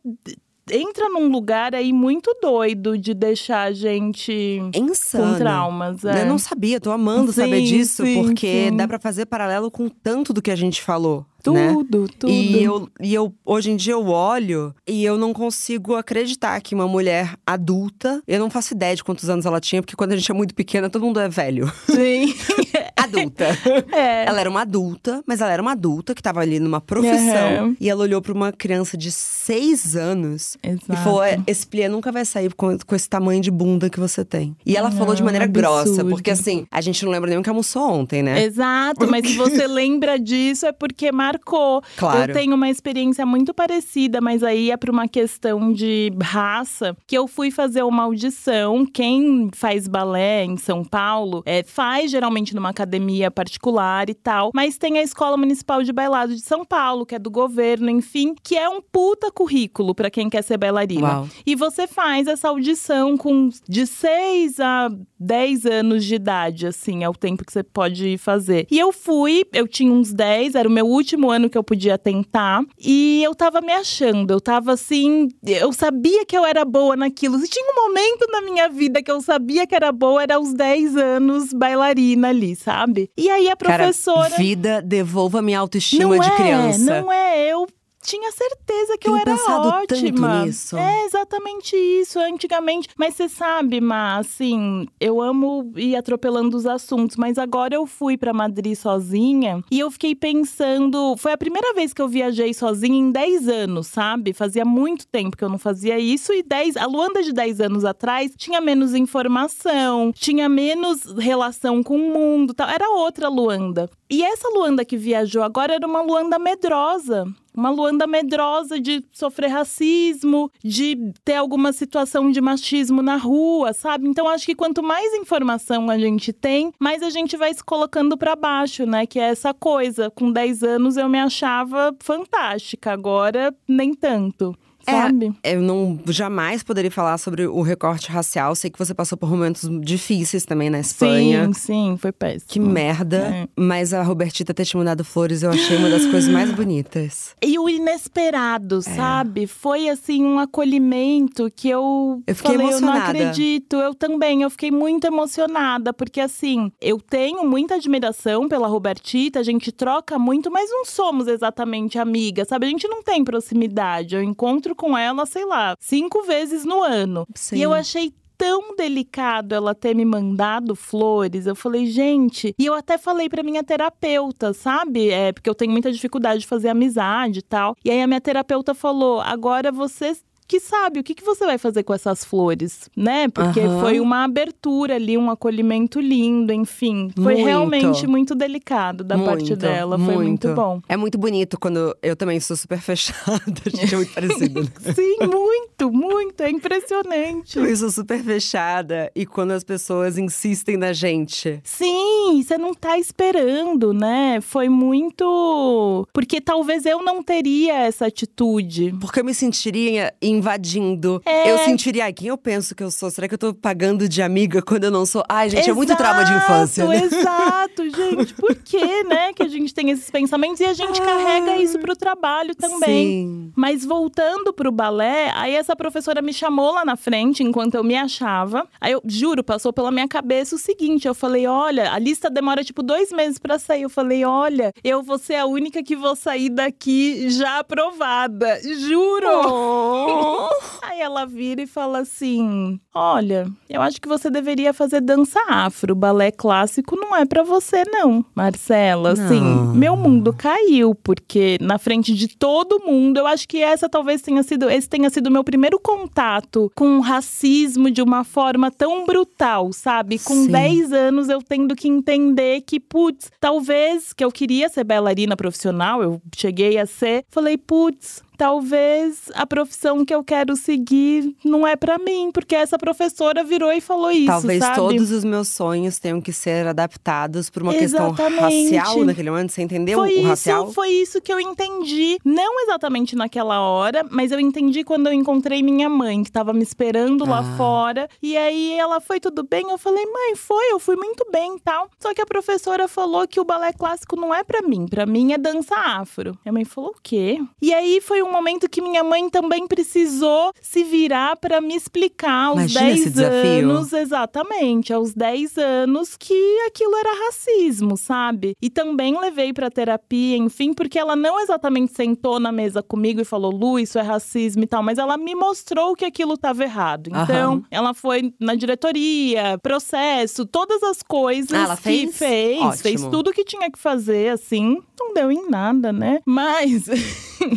S1: entra num lugar aí muito doido de deixar a gente
S2: Insano.
S1: com traumas. É.
S2: Eu não sabia, tô amando sim, saber disso, sim, porque sim. dá para fazer paralelo com tanto do que a gente falou.
S1: Tudo,
S2: né?
S1: tudo.
S2: E eu, e eu, hoje em dia, eu olho e eu não consigo acreditar que uma mulher adulta. Eu não faço ideia de quantos anos ela tinha, porque quando a gente é muito pequena, todo mundo é velho.
S1: Sim.
S2: adulta. É. Ela era uma adulta, mas ela era uma adulta que tava ali numa profissão. Uhum. E ela olhou para uma criança de seis anos
S1: Exato.
S2: e falou: é, esse plié nunca vai sair com, com esse tamanho de bunda que você tem. E ela não, falou de maneira grossa, porque assim, a gente não lembra nem o que almoçou ontem, né?
S1: Exato, mas se você lembra disso é porque marcou.
S2: Claro.
S1: Eu tenho uma experiência muito parecida, mas aí é para uma questão de raça, que eu fui fazer uma audição. Quem faz balé em São Paulo é, faz geralmente numa academia particular e tal, mas tem a Escola Municipal de Bailado de São Paulo, que é do governo, enfim, que é um puta currículo para quem quer ser bailarina.
S2: Uau.
S1: E você faz essa audição com de 6 a 10 anos de idade, assim, é o tempo que você pode fazer. E eu fui, eu tinha uns 10, era o meu último ano que eu podia tentar, e eu tava me achando, eu tava assim, eu sabia que eu era boa naquilo. Se tinha um momento na minha vida que eu sabia que era boa, era aos 10 anos bailarina ali, sabe? Sabe? E aí a professora.
S2: Cara, vida, devolva minha autoestima não de
S1: é,
S2: criança.
S1: Não é, eu tinha certeza que
S2: Tenho
S1: eu era ótima. É exatamente isso, antigamente. Mas você sabe, Má, assim, eu amo ir atropelando os assuntos, mas agora eu fui para Madrid sozinha e eu fiquei pensando, foi a primeira vez que eu viajei sozinha em 10 anos, sabe? Fazia muito tempo que eu não fazia isso e 10, a Luanda de 10 anos atrás tinha menos informação, tinha menos relação com o mundo, tal. Era outra Luanda. E essa Luanda que viajou agora era uma Luanda medrosa. Uma Luanda medrosa de sofrer racismo, de ter alguma situação de machismo na rua, sabe? Então acho que quanto mais informação a gente tem, mais a gente vai se colocando para baixo, né? Que é essa coisa. Com 10 anos eu me achava fantástica, agora nem tanto. É, sabe?
S2: É, eu não jamais poderia falar sobre o recorte racial. Sei que você passou por momentos difíceis também na Espanha.
S1: Sim, sim, foi péssimo.
S2: Que merda. É. Mas a Robertita ter te mandado flores, eu achei uma das coisas mais bonitas.
S1: E o inesperado, é. sabe? Foi assim um acolhimento que eu,
S2: eu fiquei
S1: falei,
S2: emocionada.
S1: eu não acredito. Eu também, eu fiquei muito emocionada, porque assim, eu tenho muita admiração pela Robertita, a gente troca muito, mas não somos exatamente amigas, sabe? A gente não tem proximidade. Eu encontro encontro com ela, sei lá, cinco vezes no ano.
S2: Sim.
S1: E eu achei tão delicado ela ter me mandado flores. Eu falei, gente, e eu até falei para minha terapeuta, sabe? É, porque eu tenho muita dificuldade de fazer amizade e tal. E aí a minha terapeuta falou: agora você que sabe o que, que você vai fazer com essas flores, né? Porque
S2: Aham.
S1: foi uma abertura ali, um acolhimento lindo, enfim. Foi
S2: Muito.
S1: realmente muito delicado da parte
S2: Muito,
S1: dela. Foi muito bom.
S2: É muito bonito quando eu também sou super fechada. A gente é muito parecido. né?
S1: Sim, muito, muito. É impressionante.
S2: Eu sou super fechada. E quando as pessoas insistem na gente.
S1: Sim, você não tá esperando, né? Foi muito. Porque talvez eu não teria essa atitude.
S2: Porque eu me sentiria invadindo.
S1: É.
S2: Eu sentiria, ai, quem eu penso que eu sou? Será que eu tô pagando de amiga quando eu não sou? Ai, gente, é muito trauma de infância. né?
S1: Exato, gente. Por que, né, que a gente tem esses pensamentos e a gente carrega isso pro trabalho também.
S2: Sim.
S1: Mas voltando pro balé, aí essa professora me chamou lá na frente enquanto eu me achava. Aí eu juro, passou pela minha cabeça o seguinte: eu falei, olha, a lista demora tipo dois meses pra sair. Eu falei, olha, eu vou ser a única que vou sair daqui já aprovada. Juro!
S2: Oh.
S1: Aí ela vira e fala assim: Olha, eu acho que você deveria fazer dança afro. Balé clássico não é pra você, não. Marcela, assim,
S2: Não.
S1: meu mundo caiu, porque na frente de todo mundo, eu acho que essa talvez tenha sido, esse tenha sido o meu primeiro contato com o racismo de uma forma tão brutal, sabe? Com
S2: Sim.
S1: 10 anos eu tendo que entender que, putz, talvez que eu queria ser bailarina profissional, eu cheguei a ser, falei, putz, talvez a profissão que eu quero seguir não é pra mim, porque essa professora virou e falou isso,
S2: Talvez
S1: sabe?
S2: todos os meus sonhos tenham que ser adaptados por uma questão
S1: Exatamente.
S2: racial naquele momento. Você entendeu
S1: foi
S2: o
S1: isso,
S2: racial?
S1: foi isso que eu entendi. Não exatamente naquela hora, mas eu entendi quando eu encontrei minha mãe, que tava me esperando lá
S2: Ah.
S1: fora. E aí ela foi tudo bem? Eu falei, mãe, foi, eu fui muito bem e tal. Só que a professora falou que o balé clássico não é pra mim, pra mim é dança afro. Minha mãe falou, o quê? E aí foi um momento que minha mãe também precisou se virar pra me explicar aos
S2: Imagina
S1: 10
S2: esse desafio.
S1: anos, exatamente, aos 10 anos que aquilo era racismo, sabe? E também levei pra terapia, enfim, porque ela não exatamente sentou na mesa comigo e falou, Lu, isso é racismo e tal, mas ela me mostrou que aquilo estava errado. Então,
S2: Aham.
S1: ela foi na diretoria, processo, todas as coisas
S2: Ah, ela
S1: que
S2: fez?
S1: fez, fez tudo que tinha que fazer, assim. Não deu em nada, né? Mas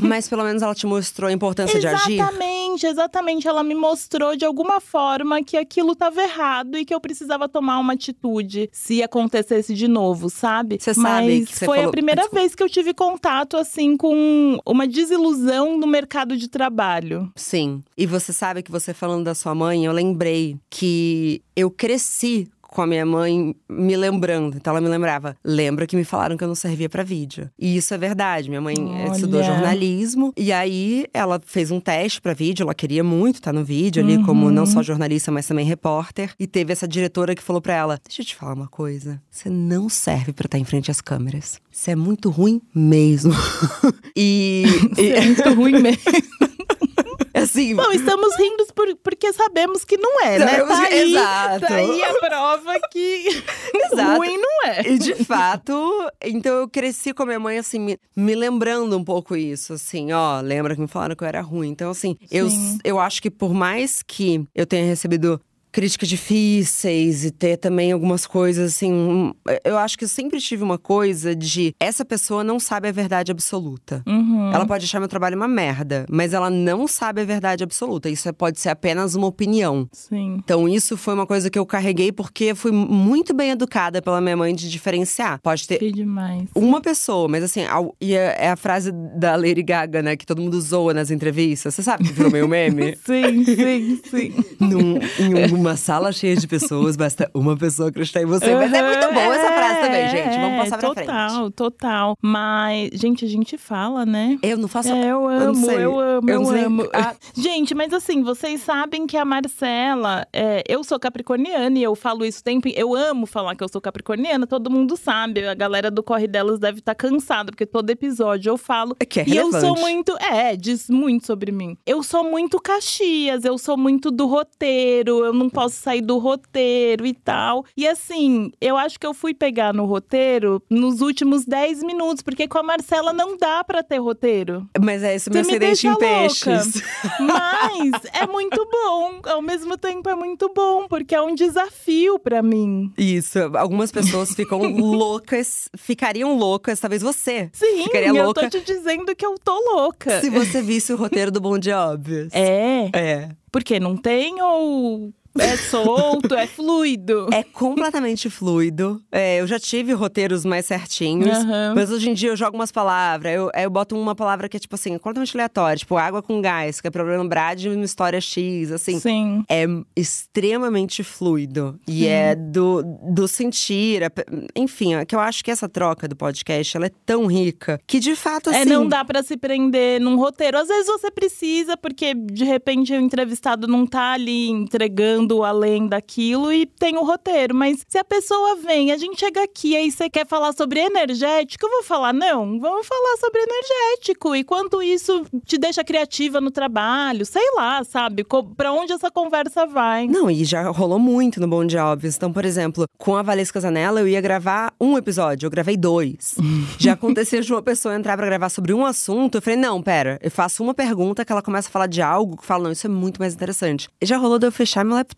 S2: Mas pelo menos ela te mostrou a importância de agir.
S1: Exatamente, exatamente. Ela me mostrou de alguma forma que aquilo estava errado e que eu precisava tomar uma atitude se acontecesse de novo, sabe?
S2: Você sabe
S1: Mas
S2: que você
S1: foi a
S2: falou-
S1: primeira
S2: Desculpa.
S1: vez que eu tive contato assim com uma desilusão no mercado de trabalho.
S2: Sim. E você sabe que você falando da sua mãe, eu lembrei que eu cresci com a minha mãe me lembrando. Então ela me lembrava, lembra que me falaram que eu não servia pra vídeo. E isso é verdade. Minha mãe eh, estudou
S1: Olha.
S2: jornalismo e aí ela fez um teste pra vídeo, ela queria muito estar no vídeo ali como não só jornalista, mas também repórter. E teve essa diretora que falou pra ela: "Deixa eu te falar uma coisa. Você não serve pra estar em frente às câmeras. Você é muito ruim mesmo." e, e
S1: É muito ruim mesmo.
S2: assim,
S1: Bom, estamos rindo por- porque sabemos que não é, né?
S2: Sabemos
S1: Tá
S2: que-
S1: aí,
S2: exato.
S1: tá aí a prova que
S2: Exato.
S1: ruim não é.
S2: E de fato, então eu cresci com a minha mãe, assim, me, me lembrando um pouco isso, assim, ó, lembra que me falaram que eu era ruim. Então, assim, eu, eu acho que por mais que eu tenha recebido críticas difíceis e ter também algumas coisas assim, um- eu acho que eu sempre tive uma coisa de essa pessoa não sabe a verdade absoluta.
S1: Uhum.
S2: Ela pode achar meu trabalho uma merda, mas ela não sabe a verdade absoluta. Isso é- pode ser apenas uma opinião.
S1: Sim.
S2: Então, isso foi uma coisa que eu carreguei porque fui muito bem educada pela minha mãe de diferenciar. Pode ter
S1: Que demais.
S2: uma pessoa, mas assim, ao- e é, é a frase da Lady Gaga, né, que todo mundo zoa nas entrevistas. Você sabe que virou meio meme?
S1: Sim, sim, sim.
S2: Num- em uma sala cheia de pessoas, basta uma pessoa acreditar em você. Mas é muito boa essa frase também, gente. Vamos passar pra
S1: total,
S2: frente.
S1: Total, Mas, gente, a gente fala, né?
S2: Eu não faço.
S1: É, eu amo,
S2: sei.
S1: eu amo,
S2: Eu
S1: eu, amo.
S2: Ah.
S1: Gente, mas assim, vocês sabem que a Marcela, é, eu sou capricorniana e eu falo isso tempo. Eu amo falar que eu sou capricorniana, todo mundo sabe. A galera do Corre Delas deve estar cansada, porque todo episódio eu falo.
S2: É que é
S1: e eu sou
S2: relevante.
S1: muito. É, diz muito sobre mim. Eu sou muito Caxias, eu sou muito do roteiro, eu não posso sair do roteiro e tal. E assim, eu acho que eu fui pegar no roteiro nos últimos 10 minutos, porque com a Marcela não dá para ter roteiro.
S2: Mas é esse meu
S1: me
S2: acidente em peixes.
S1: Mas é muito bom. Ao mesmo tempo é muito bom, porque é um desafio pra mim.
S2: Isso, algumas pessoas ficam loucas, ficariam loucas, talvez você
S1: Sim,
S2: ficaria
S1: eu
S2: louca
S1: tô te dizendo que eu tô louca.
S2: se você visse o roteiro do Bom Dia Óbvios.
S1: É,
S2: É.
S1: porque não tem ou é solto, é fluido.
S2: É completamente fluido. É, eu já tive roteiros mais certinhos.
S1: Aham.
S2: Mas hoje em dia eu jogo umas palavras. Eu, eu boto uma palavra que é, tipo assim, completamente aleatória. Tipo, água com gás, que é pra lembrar de uma história X, assim.
S1: Sim.
S2: É extremamente fluido. E é do, do sentir. é enfim, é que eu acho que essa troca do podcast, ela é tão rica. Que de fato, assim…
S1: É, não dá pra se prender num roteiro. Às vezes você precisa, porque de repente o entrevistado não tá ali entregando além daquilo e tem o roteiro. Mas se a pessoa vem, a gente chega aqui, aí você quer falar sobre energético, eu vou falar, não, vamos falar sobre energético. E quanto isso te deixa criativa no trabalho, sei lá, sabe? Pra onde essa conversa vai.
S2: Não, e já rolou muito no Bom Dia Óbvios. Então, por exemplo, com a Valesca Zanella, eu ia gravar um episódio, eu gravei dois. já aconteceu de uma pessoa entrar pra gravar sobre um assunto, eu falei, não, pera, eu faço uma pergunta que ela começa a falar de algo, que eu falo, não, isso é muito mais interessante. E já rolou de eu fechar meu laptop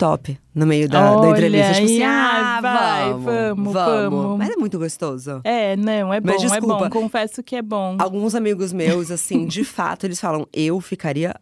S2: no meio da, da
S1: Olha
S2: entrevista. Tipo assim,
S1: aí,
S2: ah,
S1: vai,
S2: vamos,
S1: vamos, vamos.
S2: Mas é muito gostoso.
S1: É, não, é bom,
S2: Mas
S1: é
S2: desculpa.
S1: bom. Confesso que é bom.
S2: Alguns amigos meus, assim, de fato, eles falam, eu ficaria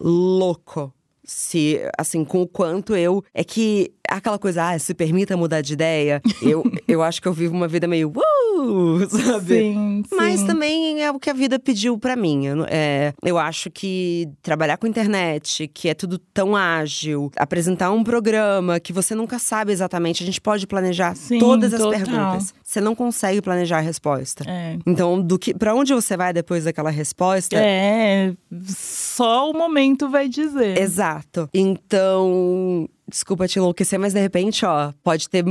S2: louco. Se, assim, com o quanto eu. É que aquela coisa, ah, se permita mudar de ideia. Eu, eu acho que eu vivo uma vida meio. Uh, sabe?
S1: Sim, sim.
S2: Mas também é o que a vida pediu pra mim. Eu, é, eu acho que trabalhar com internet, que é tudo tão ágil, apresentar um programa que você nunca sabe exatamente, a gente pode planejar
S1: Sim,
S2: todas as
S1: total.
S2: perguntas. Você não consegue planejar a resposta.
S1: É.
S2: Então, do que, para onde você vai depois daquela resposta?
S1: É, só o momento vai dizer.
S2: Exato. Então, desculpa te enlouquecer, mas de repente, ó, pode ter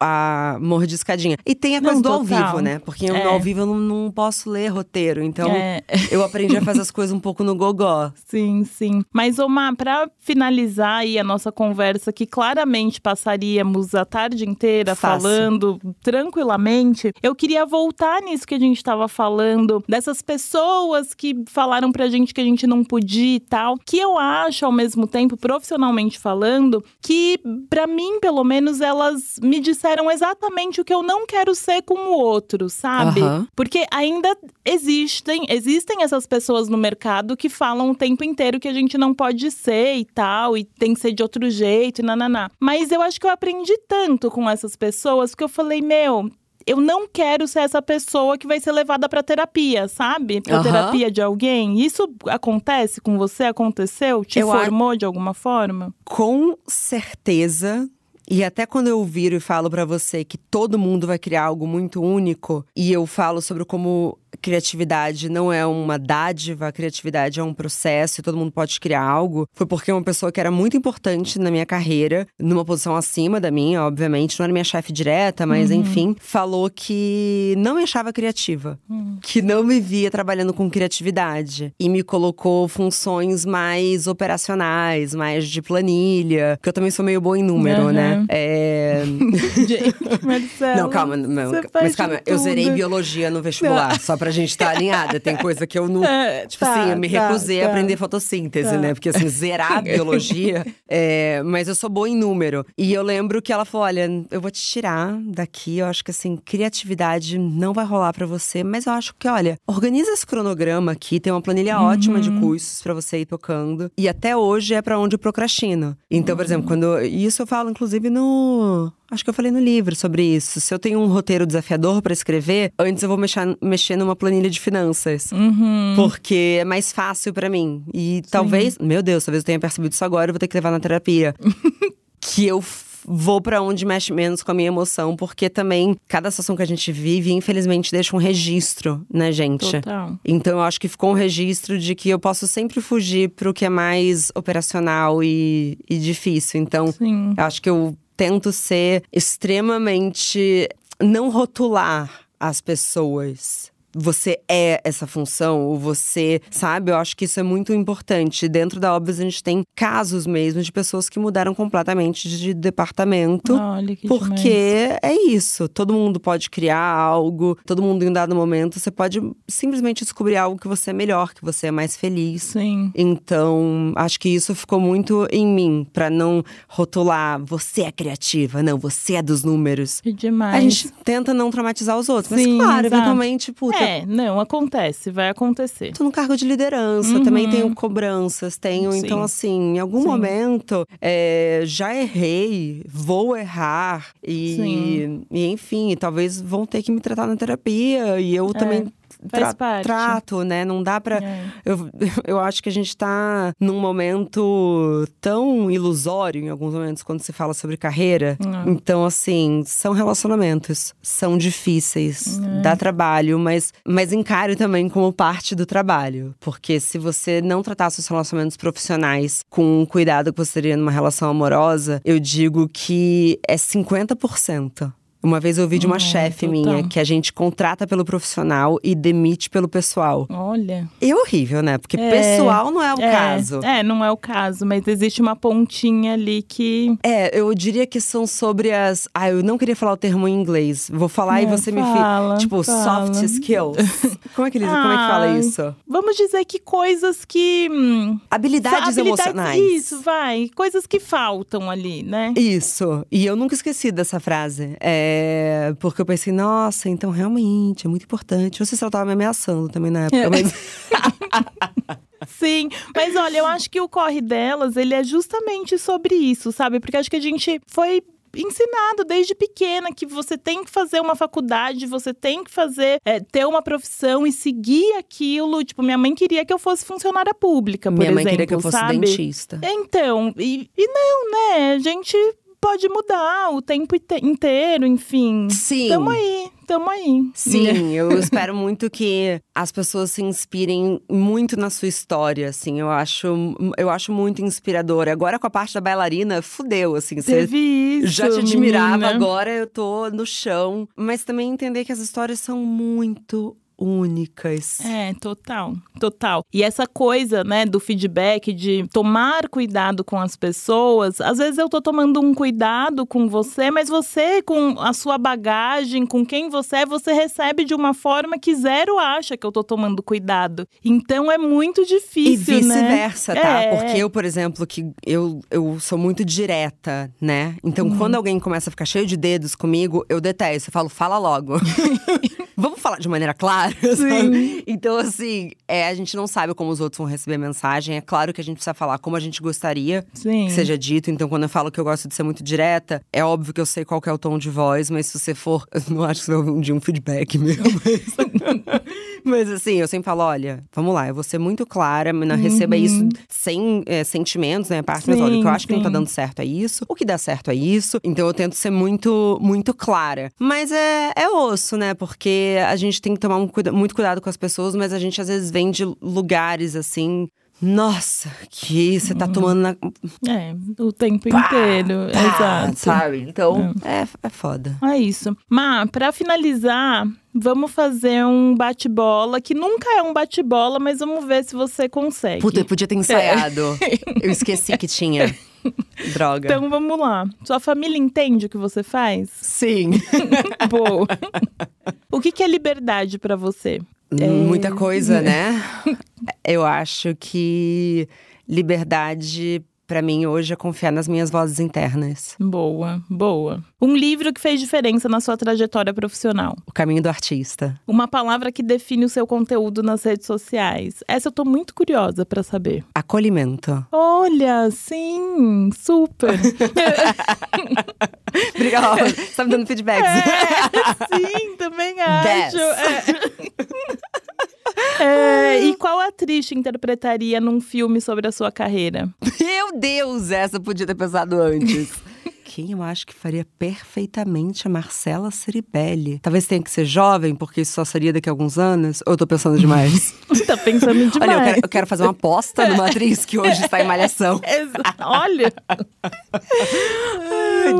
S2: a mordiscadinha. E tem a
S1: Não,
S2: coisa do ao vivo, né? Porque
S1: É.
S2: no ao vivo eu não, não posso ler roteiro. Então,
S1: É.
S2: eu aprendi a fazer as coisas um pouco no gogó.
S1: Sim, sim. Mas, Omar, pra finalizar aí a nossa conversa, que claramente passaríamos a tarde inteira
S2: Fácil.
S1: falando tranquilamente, eu queria voltar nisso que a gente estava falando, dessas pessoas que falaram pra gente que a gente não podia e tal, que eu acho, ao mesmo tempo, profissionalmente falando, que, pra mim, pelo menos, elas me disseram exatamente o que eu não quero ser com o outro, sabe?
S2: Aham.
S1: Porque ainda existem, existem essas pessoas no mercado que falam o tempo inteiro que a gente não pode ser e tal, e tem que ser de outro jeito, e nananá. Mas eu acho que eu aprendi tanto com essas pessoas que eu falei, meu. Eu não quero ser essa pessoa que vai ser levada pra terapia, sabe? Pra
S2: Aham.
S1: terapia de alguém. Isso acontece com você? Aconteceu? Te
S2: Eu
S1: formou de alguma forma?
S2: Com certeza. E até quando eu viro e falo pra você que todo mundo vai criar algo muito único, e eu falo sobre como criatividade não é uma dádiva, a criatividade é um processo e todo mundo pode criar algo, foi porque uma pessoa que era muito importante na minha carreira, numa posição acima da minha, obviamente, não era minha chefe direta, mas enfim, falou que não me achava criativa, que não me via trabalhando com criatividade e me colocou funções mais operacionais, mais de planilha, que eu também sou meio boa em número,
S1: Aham.
S2: né? É...
S1: Gente, Marcelo.
S2: Não, calma, não, mas calma, eu zerei biologia no vestibular, só pra gente estar alinhada. Tem coisa que eu não.
S1: É,
S2: Tipo
S1: tá,
S2: assim, eu me
S1: tá,
S2: recusei a
S1: tá.
S2: aprender fotossíntese,
S1: Tá.
S2: né? Porque assim, zerar biologia. é, mas eu sou boa em número. E eu lembro que ela falou: olha, eu vou te tirar daqui. Eu acho que assim, criatividade não vai rolar pra você. Mas eu acho que, olha, organiza esse cronograma aqui, tem uma planilha ótima de cursos pra você ir tocando. E até hoje é pra onde eu procrastino. Então, por exemplo, quando. Isso eu falo, inclusive, no. Acho que eu falei no livro sobre isso. Se eu tenho um roteiro desafiador pra escrever, antes eu vou mexer, mexer numa planilha de finanças.
S1: Uhum.
S2: Porque é mais fácil pra mim. E talvez, meu Deus, talvez eu tenha percebido isso agora, eu vou ter que levar na terapia. que eu vou pra onde mexe menos com a minha emoção, porque também cada situação que a gente vive, infelizmente, deixa um registro, né, gente?
S1: Total.
S2: Então eu acho que ficou um registro de que eu posso sempre fugir pro que é mais operacional e, e difícil. Então,
S1: Sim.
S2: eu acho que eu tento ser extremamente. não rotular as pessoas. Você é essa função, ou você, sabe? Eu acho que isso é muito importante. Dentro da Óbvios, a gente tem casos mesmo de pessoas que mudaram completamente de departamento.
S1: Olha que
S2: Porque
S1: demais.
S2: é isso, todo mundo pode criar algo, todo mundo em um dado momento, você pode simplesmente descobrir algo que você é melhor, que você é mais feliz.
S1: Sim.
S2: Então, acho que isso ficou muito em mim, pra não rotular você é criativa, não, você é dos números.
S1: Que demais.
S2: A gente tenta não traumatizar os outros,
S1: Sim,
S2: mas claro,
S1: exato.
S2: eventualmente, puta,
S1: É, não, acontece, vai acontecer.
S2: tô no cargo de liderança, também tenho cobranças, tenho.
S1: Sim.
S2: Então, assim, em algum
S1: Sim.
S2: momento é, já errei, vou errar. E, e, enfim, talvez vão ter que me tratar na terapia. E eu também. Tra-
S1: parte.
S2: trato, né? Não dá pra.
S1: É.
S2: Eu, eu acho que a gente tá num momento tão ilusório em alguns momentos quando se fala sobre carreira.
S1: É.
S2: Então, assim, são relacionamentos, são difíceis,
S1: É.
S2: dá trabalho, mas, mas encare também como parte do trabalho. Porque se você não tratar seus relacionamentos profissionais com o cuidado que você teria numa relação amorosa, eu digo que é 50%. Uma vez eu ouvi de uma
S1: É,
S2: chefe
S1: total.
S2: minha que a gente contrata pelo profissional e demite pelo pessoal.
S1: Olha.
S2: É horrível, né? Porque
S1: É,
S2: pessoal não é o
S1: é,
S2: caso.
S1: É, não é o caso, mas existe uma pontinha ali que.
S2: É, eu diria que são sobre as. Ah, eu não queria falar o termo em inglês. Vou falar e
S1: É,
S2: você me
S1: fala,
S2: fica. Tipo,
S1: fala.
S2: soft skills. Como é que, eles, como é que fala isso?
S1: Vamos dizer que coisas que. hum,
S2: Habilidades,
S1: habilidades-
S2: emocionais.
S1: Isso, vai. Coisas que faltam ali, né?
S2: Isso. E eu nunca esqueci dessa frase. É, porque eu pensei, nossa, então realmente é muito importante. Não sei se ela tava me ameaçando também na época, mas.
S1: Sim, mas olha, eu acho que o corre delas, ele é justamente sobre isso, sabe? Porque acho que a gente foi ensinado desde pequena que você tem que fazer uma faculdade, você tem que fazer, é, ter uma profissão e seguir aquilo. Tipo, minha mãe queria que eu fosse funcionária pública, por
S2: Minha mãe
S1: exemplo,
S2: queria que eu fosse
S1: sabe?
S2: dentista.
S1: Então, e, e não, né? A gente pode mudar o tempo inte- inteiro, enfim.
S2: Sim.
S1: Tamo aí, tamo aí.
S2: Sim, eu espero muito que as pessoas se inspirem muito na sua história, assim. Eu acho, eu acho muito inspiradora. Agora com a parte da bailarina, fudeu, assim.
S1: Teve isso,
S2: já te admirava,
S1: menina.
S2: agora eu tô no chão. Mas também entender que as histórias são muito únicas.
S1: É, total, total. E essa coisa, né, do feedback, de tomar cuidado com as pessoas. Às vezes eu tô tomando um cuidado com você, mas você, com a sua bagagem, com quem você é, você recebe de uma forma que zero acha que eu tô tomando cuidado. Então é muito
S2: E
S1: difícil, né?
S2: vice-versa, tá?
S1: É.
S2: Porque eu, por exemplo, que eu, eu sou muito direta, né? Então,
S1: Uhum.
S2: quando alguém começa a ficar cheio de dedos comigo, eu detesto. Eu falo, fala logo. Vamos falar de maneira clara, Então, assim, é, a gente não sabe como os outros vão receber mensagem. É claro que a gente precisa falar como a gente gostaria
S1: Sim.
S2: que seja dito. Então, quando eu falo que eu gosto de ser muito direta, é óbvio que eu sei qual que é o tom de voz, mas se você for. Eu não acho que você vai ouvir um dia um feedback meu. Mas, mas assim, eu sempre falo: olha, vamos lá, eu vou ser muito clara, mas não receba isso sem é, sentimentos, né? A parte, mas olha, o que eu
S1: Uhum. Sim,
S2: acho que não tá dando certo é isso, o que dá certo é isso. Então eu tento ser muito, muito clara. Mas é, é osso, né? Porque a gente tem que tomar um cuida- muito cuidado com as pessoas, mas a gente às vezes vem de lugares assim. Nossa, que você tá
S1: Uhum.
S2: tomando na,
S1: É, o tempo
S2: Pá,
S1: inteiro.
S2: pá,
S1: Exato.
S2: Sabe? Então, é, é foda.
S1: É isso. Má, pra finalizar, vamos fazer um bate-bola, que nunca é um bate-bola, mas vamos ver se você consegue.
S2: Puta, eu podia ter ensaiado. Eu esqueci que tinha. Droga.
S1: Então vamos lá. Sua família entende o que você faz?
S2: Sim.
S1: Boa. o que, que é liberdade pra você?
S2: Muita coisa, né? Eu acho que liberdade, pra mim, hoje, é confiar nas minhas vozes internas.
S1: Boa, boa. Um livro que fez diferença na sua trajetória profissional.
S2: O caminho do artista.
S1: Uma palavra que define o seu conteúdo nas redes sociais. Essa eu tô muito curiosa pra saber.
S2: Acolhimento.
S1: Olha, sim, super.
S2: Obrigada. Você tá me dando feedbacks.
S1: É, sim, também acho. É. É, e qual atriz te interpretaria num filme sobre a sua carreira?
S2: Meu Deus, essa podia ter pensado antes. Quem eu acho que faria perfeitamente a Marcela Ceribelli? Talvez tenha que ser jovem, porque isso só seria daqui a alguns anos. Ou eu tô pensando demais?
S1: tá pensando demais.
S2: Olha, eu quero, eu quero fazer uma aposta numa atriz que hoje está em Malhação.
S1: Olha.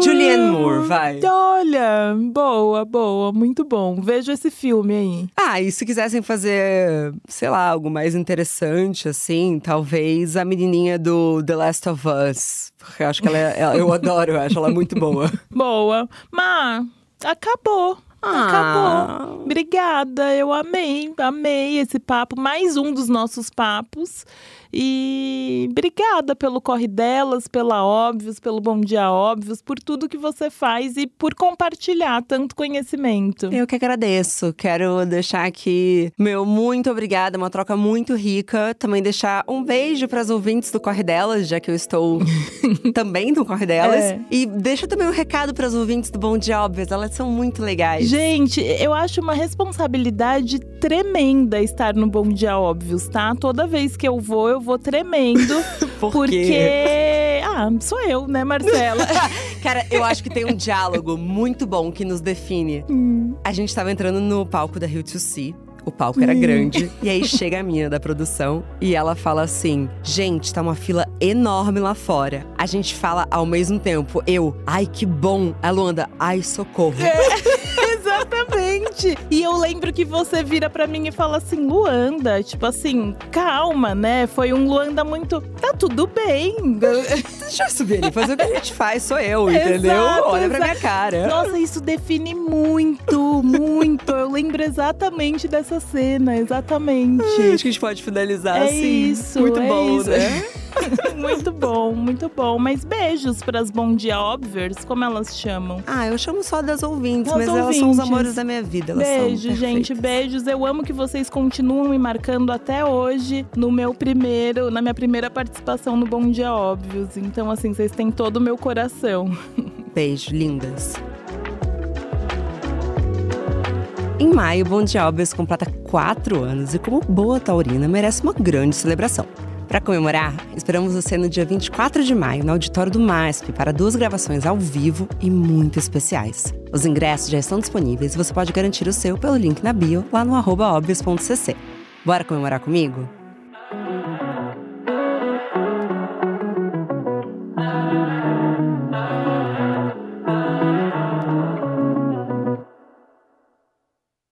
S2: Julianne Moore, vai.
S1: Olha, boa, boa, muito bom. Vejo esse filme aí.
S2: Ah, e se quisessem fazer, sei lá, algo mais interessante, assim, talvez a menininha do The Last of Us. Eu acho que ela é, eu adoro, eu acho ela muito boa.
S1: Boa. Mas acabou.
S2: Ah.
S1: Acabou. Obrigada, eu amei, amei esse papo, mais um dos nossos papos. E obrigada pelo Corre Delas, pela Óbvios, pelo Bom Dia Óbvios, por tudo que você faz e por compartilhar tanto conhecimento.
S2: Eu que agradeço. Quero deixar aqui meu muito obrigada, uma troca muito rica. Também deixar um beijo para as ouvintes do Corre Delas, já que eu estou também no Corre Delas.
S1: É.
S2: E deixa também um recado para as ouvintes do Bom Dia Óbvios, elas são muito legais.
S1: Gente, eu acho uma responsabilidade tremenda estar no Bom Dia Óbvios, tá? Toda vez que eu vou, eu vou tremendo.
S2: Por
S1: porque.
S2: quê?
S1: Ah, sou eu, né, Marcela?
S2: Cara, eu acho que tem um diálogo muito bom que nos define.
S1: Hum.
S2: A gente tava entrando no palco da Rio to See. O palco era
S1: Hum.
S2: grande. E aí chega a minha da produção e ela fala assim: Gente, tá uma fila enorme lá fora. A gente fala ao mesmo tempo. Eu, ai que bom. A Luanda, ai socorro. también.
S1: Exatamente. E eu lembro que você vira pra mim e fala assim, Luanda, tipo assim, calma, né? Foi um Luanda muito. Tá tudo bem.
S2: Deixa eu subir ali, fazer o que a gente faz, sou eu, entendeu?
S1: Exato,
S2: Olha pra minha cara.
S1: Nossa, isso define muito, muito. Eu lembro exatamente dessa cena, exatamente.
S2: Acho que a gente pode finalizar
S1: É
S2: assim.
S1: isso,
S2: Muito
S1: é
S2: bom,
S1: isso.
S2: né?
S1: muito bom, muito bom. Mas beijos pras Bom Dia Obvious, como elas chamam.
S2: Ah, eu chamo só das ouvintes,
S1: Das
S2: mas elas são os
S1: ouvintes.
S2: amores da minha vida. Elas
S1: Beijo, gente, beijos. Eu amo que vocês continuam me marcando até hoje no meu primeiro, na minha primeira participação no Bom Dia Óbvios. Então, assim, vocês têm todo o meu coração.
S2: Beijo, lindas. Em maio, Bom Dia Óbvios completa quatro anos e, como boa taurina, merece uma grande celebração. Para comemorar, esperamos você no dia 24 de maio, no auditório do MASP, para duas gravações ao vivo e muito especiais. Os ingressos já estão disponíveis e você pode garantir o seu pelo link na bio, lá no arroba. Bora comemorar comigo?